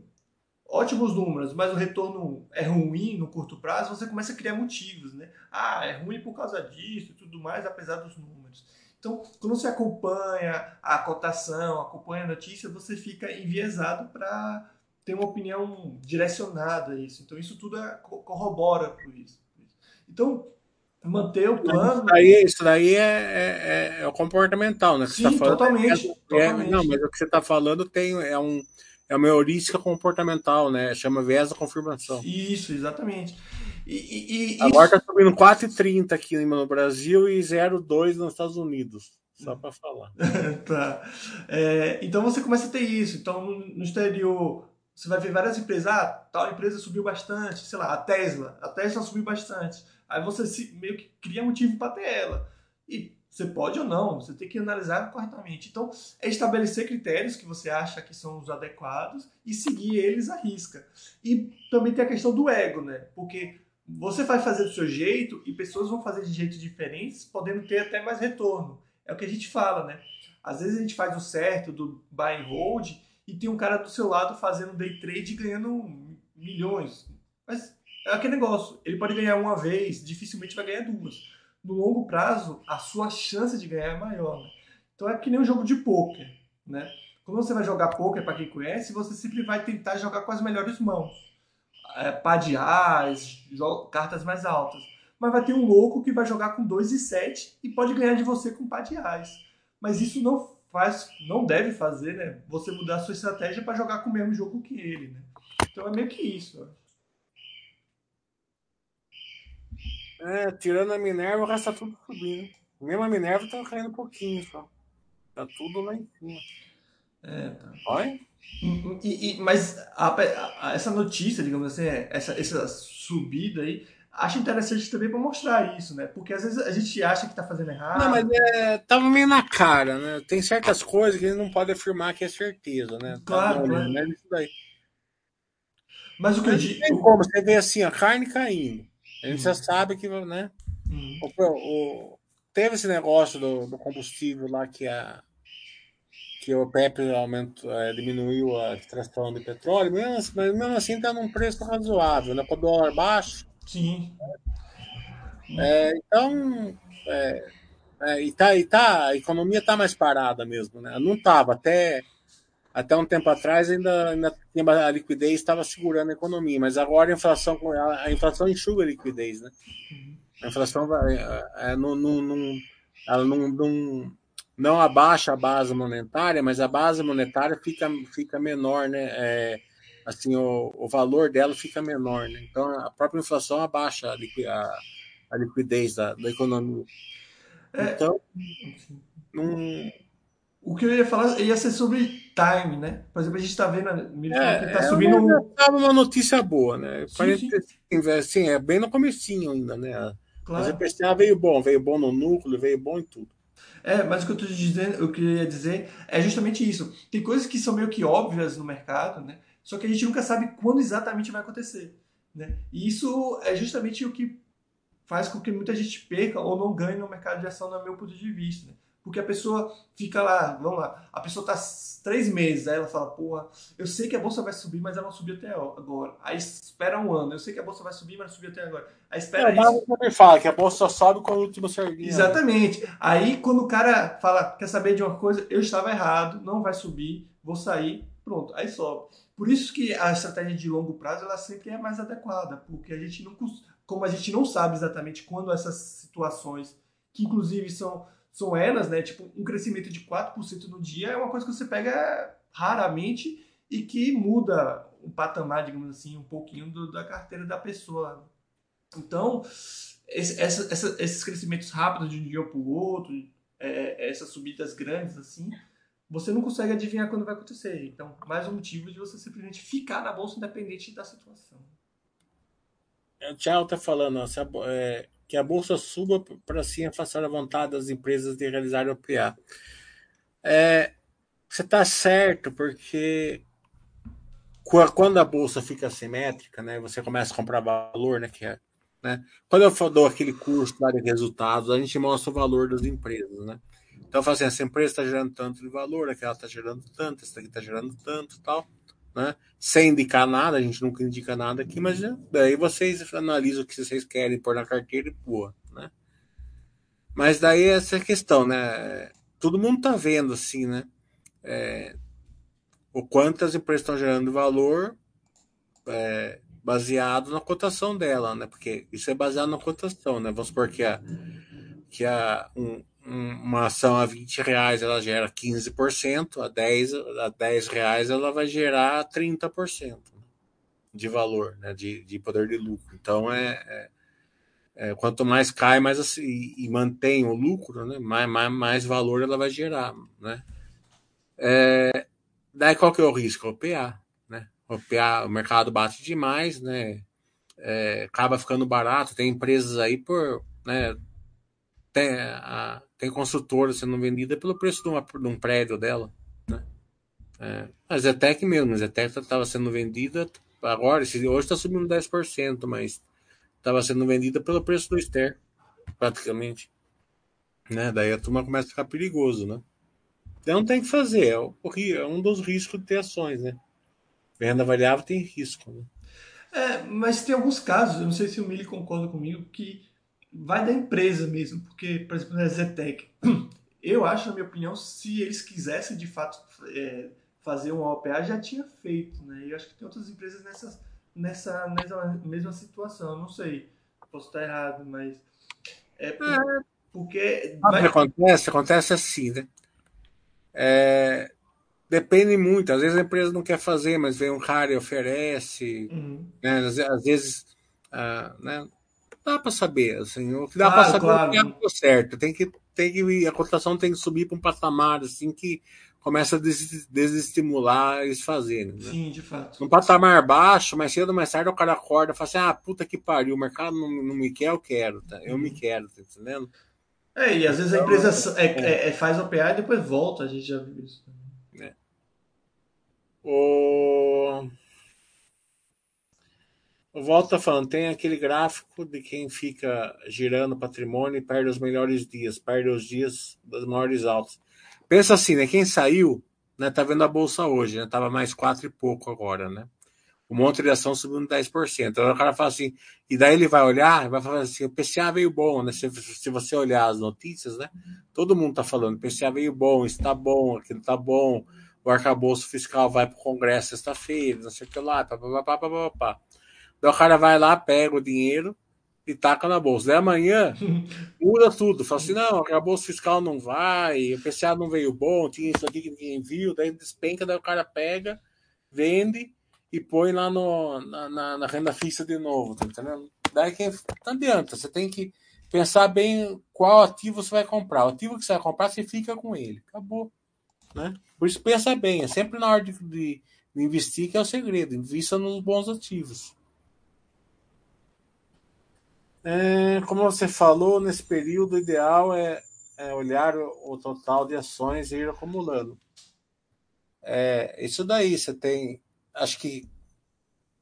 ótimos números, mas o retorno é ruim no curto prazo, você começa a criar motivos, né? Ah, é ruim por causa disso e tudo mais, apesar dos números. Então, quando você acompanha a cotação, acompanha a notícia, você fica enviesado para ter uma opinião direcionada a isso. Então, isso tudo é, corrobora por isso. Então, manter o plano. Isso daí, isso daí é, é, é, o comportamental, né? Que Sim, tá falando, totalmente, é, totalmente. Não, mas o que você está falando tem, é, um, é uma heurística comportamental, né? Chama viés da confirmação. Isso, exatamente. E, e, e Agora está subindo 4,30 aqui no Brasil e 0,2 nos Estados Unidos. Só para falar. tá. É, então você começa a ter isso. Então, no exterior, você vai ver várias empresas. Ah, tal empresa subiu bastante. Sei lá, a Tesla. A Tesla subiu bastante Aí você se, meio que cria motivo para ter ela. E você pode ou não, você tem que analisar corretamente. Então, é estabelecer critérios que você acha que são os adequados e seguir eles à risca. E também tem a questão do ego, né? Porque você vai fazer do seu jeito e pessoas vão fazer de jeitos diferentes, podendo ter até mais retorno. É o que a gente fala, né? Às vezes a gente faz o certo do buy and hold e tem um cara do seu lado fazendo day trade ganhando milhões. Mas é aquele negócio, ele pode ganhar uma vez, dificilmente vai ganhar duas. No longo prazo, a sua chance de ganhar é maior. Né? Então é que nem um jogo de pôquer, né? Quando você vai jogar pôquer, para quem conhece, você sempre vai tentar jogar com as melhores mãos. É, as, cartas mais altas. Mas vai ter um louco que vai jogar com 2 e 7 e pode ganhar de você com as. Mas isso não faz, não deve fazer, né? Você mudar a sua estratégia para jogar com o mesmo jogo que ele, né? Então é meio que isso. Ó. É, tirando a Minerva, o resto tá tudo subindo. Mesmo a Minerva tá caindo um pouquinho só. Tá tudo lá em cima. É, tá. Olha. E, e, mas a, a, essa notícia, digamos assim, essa, essa subida aí, acho interessante também para mostrar isso, né? Porque às vezes a gente acha que tá fazendo errado. Não, mas é, tava meio na cara, né? Tem certas coisas que ele não pode afirmar que é certeza, né? Claro, tá né? Mas o que mas eu digo. Tem como, você vê assim, a carne caindo. A gente já sabe que, né? Uhum. O, o, teve esse negócio do, do, combustível lá que a que o PEP aumentou, é, diminuiu a extração de petróleo, mas mesmo assim está num preço razoável, né? Com o dólar baixo. Sim. É, então, é, é, e, tá, e tá, a economia está mais parada mesmo, né? Não estava até até um tempo atrás ainda, ainda a liquidez estava segurando a economia, mas agora a inflação a inflação enxuga a liquidez, né? A inflação vai, é, não, não, não, ela não, não, não abaixa a base monetária, mas a base monetária fica, fica menor, né? É, assim, o, o valor dela fica menor, né? Então a própria inflação abaixa a, a, a liquidez da, da economia. É, então, não... o que eu ia falar ia ser sobre time, né? Por exemplo, a gente está vendo, é, que tá é subindo uma, uma notícia boa, né? Sim, sim. Assim, é bem no comecinho ainda, né? Claro. Mas o IPCA veio bom, veio bom no núcleo, veio bom em tudo. É, mas o que eu tô dizendo, o que eu ia dizer é justamente isso. Tem coisas que são meio que óbvias no mercado, né? Só que a gente nunca sabe quando exatamente vai acontecer, né? E isso é justamente o que faz com que muita gente perca ou não ganhe no mercado de ação, no meu ponto de vista. Né? Porque a pessoa fica lá, vamos lá, a pessoa está três meses, aí ela fala, porra, eu sei que a bolsa vai subir, mas ela não subiu até agora. Aí espera um ano, eu sei que a bolsa vai subir, mas não subiu até agora. Aí espera é, isso. também fala que a bolsa só sobe quando o último sardinha. Exatamente. Aí quando o cara fala, quer saber de uma coisa, eu estava errado, não vai subir, vou sair, pronto, aí sobe. Por isso que a estratégia de longo prazo ela sempre é mais adequada, porque a gente não como a gente não sabe exatamente quando essas situações, que inclusive são, são elas, né? Tipo, um crescimento de 4% no dia é uma coisa que você pega raramente e que muda o patamar, digamos assim, um pouquinho do, da carteira da pessoa. Então, esse, essa, essa, esses crescimentos rápidos de um dia para o outro, é, essas subidas grandes, assim, você não consegue adivinhar quando vai acontecer. Então, mais um motivo de você simplesmente ficar na bolsa independente da situação. O Thiago está falando ó, é, que a bolsa suba para assim afastar a vontade das empresas de realizar o PA. É, você está certo, porque quando a bolsa fica simétrica, né, você começa a comprar valor, né, que é, né, quando eu dou aquele curso de resultados, a gente mostra o valor das empresas, né? Então, eu falo assim, essa empresa está gerando tanto de valor, aquela está gerando tanto, essa aqui está gerando tanto tal né? Sem indicar nada, a gente nunca indica nada aqui, mas daí vocês analisam o que vocês querem pôr na carteira e boa, né? Mas daí essa questão, né? Todo mundo tá vendo assim, né? É, o quanto as empresas estão gerando valor é, baseado na cotação dela, né? Porque isso é baseado na cotação, né? Vamos supor que a, que a, um, uma ação a 20 reais ela gera 15%, a 10, a 10 reais ela vai gerar 30% de valor, né, de, de poder de lucro. Então é, é, é quanto mais cai, mais assim, e, e, mantém o lucro, né, mais, mais, mais valor ela vai gerar, né. É, daí qual que é o risco? O PA, né? O PA, o mercado bate demais, né? É, acaba ficando barato. Tem empresas aí por, né? Tem, a, tem construtora sendo vendida pelo preço de, uma, de um prédio dela. Né? É, a Zetec mesmo, a Zetec estava sendo vendida agora, hoje está subindo 10%, mas estava sendo vendida pelo preço do Ster, praticamente. Né? Daí a turma começa a ficar perigoso, né? Então tem que fazer, é, é um dos riscos de ter ações, né? Venda variável tem risco, né? É, mas tem alguns casos, eu não sei se o Mili concorda comigo, que vai da empresa mesmo, porque, por exemplo, na Zetec, eu acho, na minha opinião, se eles quisessem de fato é, fazer um OPA, já tinha feito, né? E eu acho que tem outras empresas nessa, nessa mesma, mesma situação, eu não sei, posso estar errado, mas é, por, é. porque... Vai... Que acontece? Acontece assim, né? É, depende muito, às vezes a empresa não quer fazer, mas vem um cara e oferece, uhum. né? às, às vezes... Uh, né? Dá para saber, assim, o que dá claro, para saber claro. é que é certo. Tem que, tem que, a cotação tem que subir para um patamar assim que começa a des, desestimular eles fazerem. Né? Sim, de fato. Um patamar baixo, mais cedo ou mais tarde o cara acorda e fala assim: ah, puta que pariu, o mercado não, não me quer, eu quero, tá? Eu me uhum. quero, tá entendendo? É, e às vezes a então, empresa é, é, é, faz o PA e depois volta, a gente já viu isso. É. O... Tá falando, tem aquele gráfico de quem fica girando patrimônio e perde os melhores dias, perde os dias das maiores altas. Pensa assim, né? Quem saiu, né? Tá vendo a bolsa hoje, né? Tava mais quatro e pouco agora, né? o monte de ação subindo 10%. Então o cara fala assim, e daí ele vai olhar, vai falar assim, o PCA veio bom, né? Se, se você olhar as notícias, né? Todo mundo tá falando, o PCA veio bom, está bom, aquilo tá bom, o arcabouço fiscal vai pro Congresso sexta-feira, não sei o que lá, papapá, papapá. Então o cara vai lá, pega o dinheiro e taca na bolsa. Daí amanhã muda tudo. Fala assim, não, arcabouço fiscal não vai, o PCA não veio bom, tinha isso aqui que ninguém viu, daí despenca, daí o cara pega, vende e põe lá no, na, na, na, renda fixa de novo, tá entendendo? Daí que não adianta, você tem que pensar bem qual ativo você vai comprar. O ativo que você vai comprar, você fica com ele. Acabou. Né? Por isso pensa bem, é sempre na hora de, de, de investir que é o segredo. Invista nos bons ativos. É, como você falou, nesse período, o ideal é, é olhar o, total de ações e ir acumulando. É, isso daí, você tem acho que.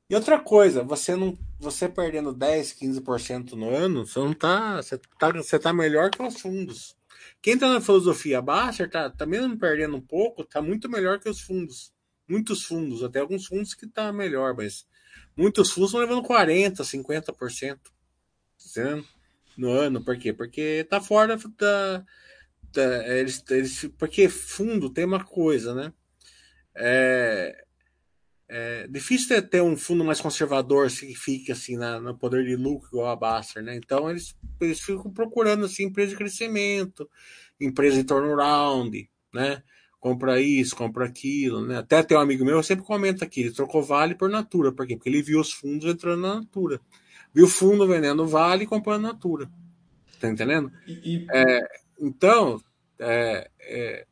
E outra coisa, você não. Você perdendo 10, 15% no ano, você não tá. Você tá, você tá melhor que os fundos. Quem tá na filosofia baixa, tá, tá mesmo perdendo um pouco, tá muito melhor que os fundos. Muitos fundos, até alguns fundos que tá melhor, mas muitos fundos estão levando 40%, 50%. Entendeu? No ano, por quê? Porque tá fora da. da eles, eles, porque fundo tem uma coisa, né? É, é difícil ter um fundo mais conservador que fique assim na, no poder de lucro igual a Baster, né? Então eles, eles ficam procurando assim empresa de crescimento, empresa em turnaround, né? Compra isso, compra aquilo, né? Até tem um amigo meu, sempre comenta aqui, ele trocou Vale por Natura, por quê? Porque ele viu os fundos entrando na Natura. Viu o fundo vendendo Vale e comprando Natura. Tá entendendo? E, e... É, então, é, é,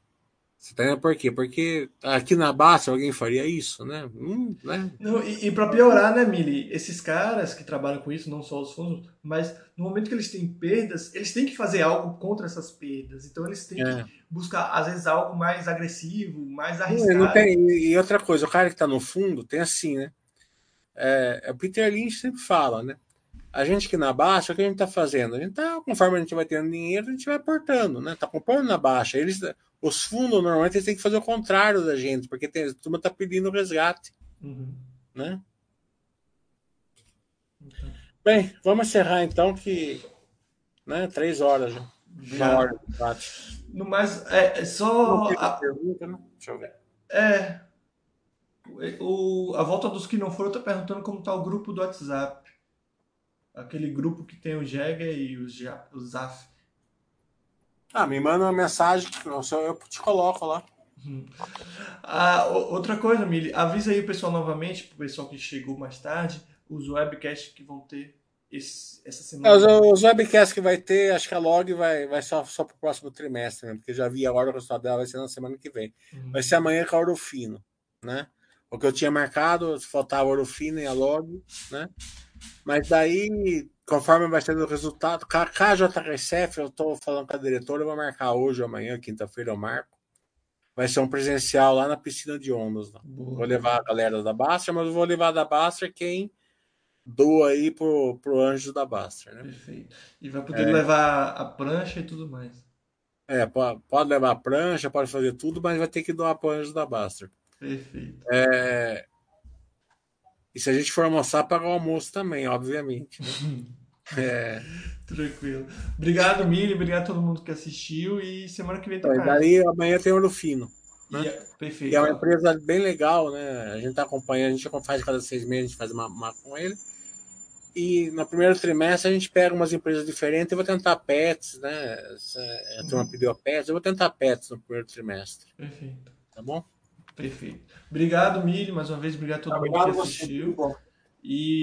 você tá por quê? Porque aqui na Basta alguém faria isso, né? Hum, né? Não, e, e para piorar, né, Mili? Esses caras que trabalham com isso, não só os fundos, mas no momento que eles têm perdas, eles têm que fazer algo contra essas perdas. Então eles têm é. que buscar, às vezes, algo mais agressivo, mais arriscado. Não tem, e outra coisa, o cara que está no fundo tem assim, né? É, é, o Peter Lynch sempre fala, né? A gente que na baixa, o que a gente está fazendo? A gente tá, conforme a gente vai tendo dinheiro, a gente vai aportando, né? Tá comprando na baixa. Eles, os fundos normalmente eles têm que fazer o contrário da gente, porque tem, a turma está pedindo resgate. Uhum. Né? Uhum. Bem, vamos encerrar então que né, três horas já. já. hora. No mais, é, é só. A... Pergunta, né? Deixa eu ver. É. O, a volta dos que não foram está perguntando como está o grupo do WhatsApp. Aquele grupo que tem o Jäger e o, o Zaf. Ah, me manda uma mensagem, eu te coloco lá. Uhum. Ah, outra coisa, Mili, avisa aí o pessoal novamente, pro pessoal que chegou mais tarde, os webcasts que vão ter esse, essa semana. Os, os webcasts que vai ter, acho que a log vai, vai só, só pro próximo trimestre, né? Porque já vi agora o resultado dela vai ser na semana que vem. Uhum. Vai ser amanhã com a Ouro Fino, né? O que eu tinha marcado, faltava a Ouro Fino e a log, né? Mas daí conforme vai sendo o resultado, KJRCF, eu estou falando com a diretora, eu vou marcar hoje amanhã, quinta-feira eu marco. Vai ser um presencial lá na piscina de ondas. Né? Vou levar a galera da Baster, mas eu vou levar da Baster quem doa aí pro, pro anjo da Baster, né? Perfeito. E vai poder é. levar a prancha e tudo mais. É, pode, pode levar a prancha, pode fazer tudo, mas vai ter que doar pro anjo da Baster. Perfeito. É... E se a gente for almoçar, pagar o almoço também, obviamente. Né? É. Tranquilo. Obrigado, Mili. Obrigado a todo mundo que assistiu. E semana que vem tem mais. Daí amanhã tem Ouro Fino. Né? É, perfeito. Que é uma empresa bem legal, né? A gente está acompanhando, a gente faz cada seis meses, a gente faz uma, uma com ele. E no primeiro trimestre a gente pega umas empresas diferentes. Eu vou tentar pets, né? A turma pediu pets, eu vou tentar pets no primeiro trimestre. Perfeito. Tá bom? Perfeito. Obrigado, Mili, mais uma vez. Obrigado a todo mundo que assistiu. E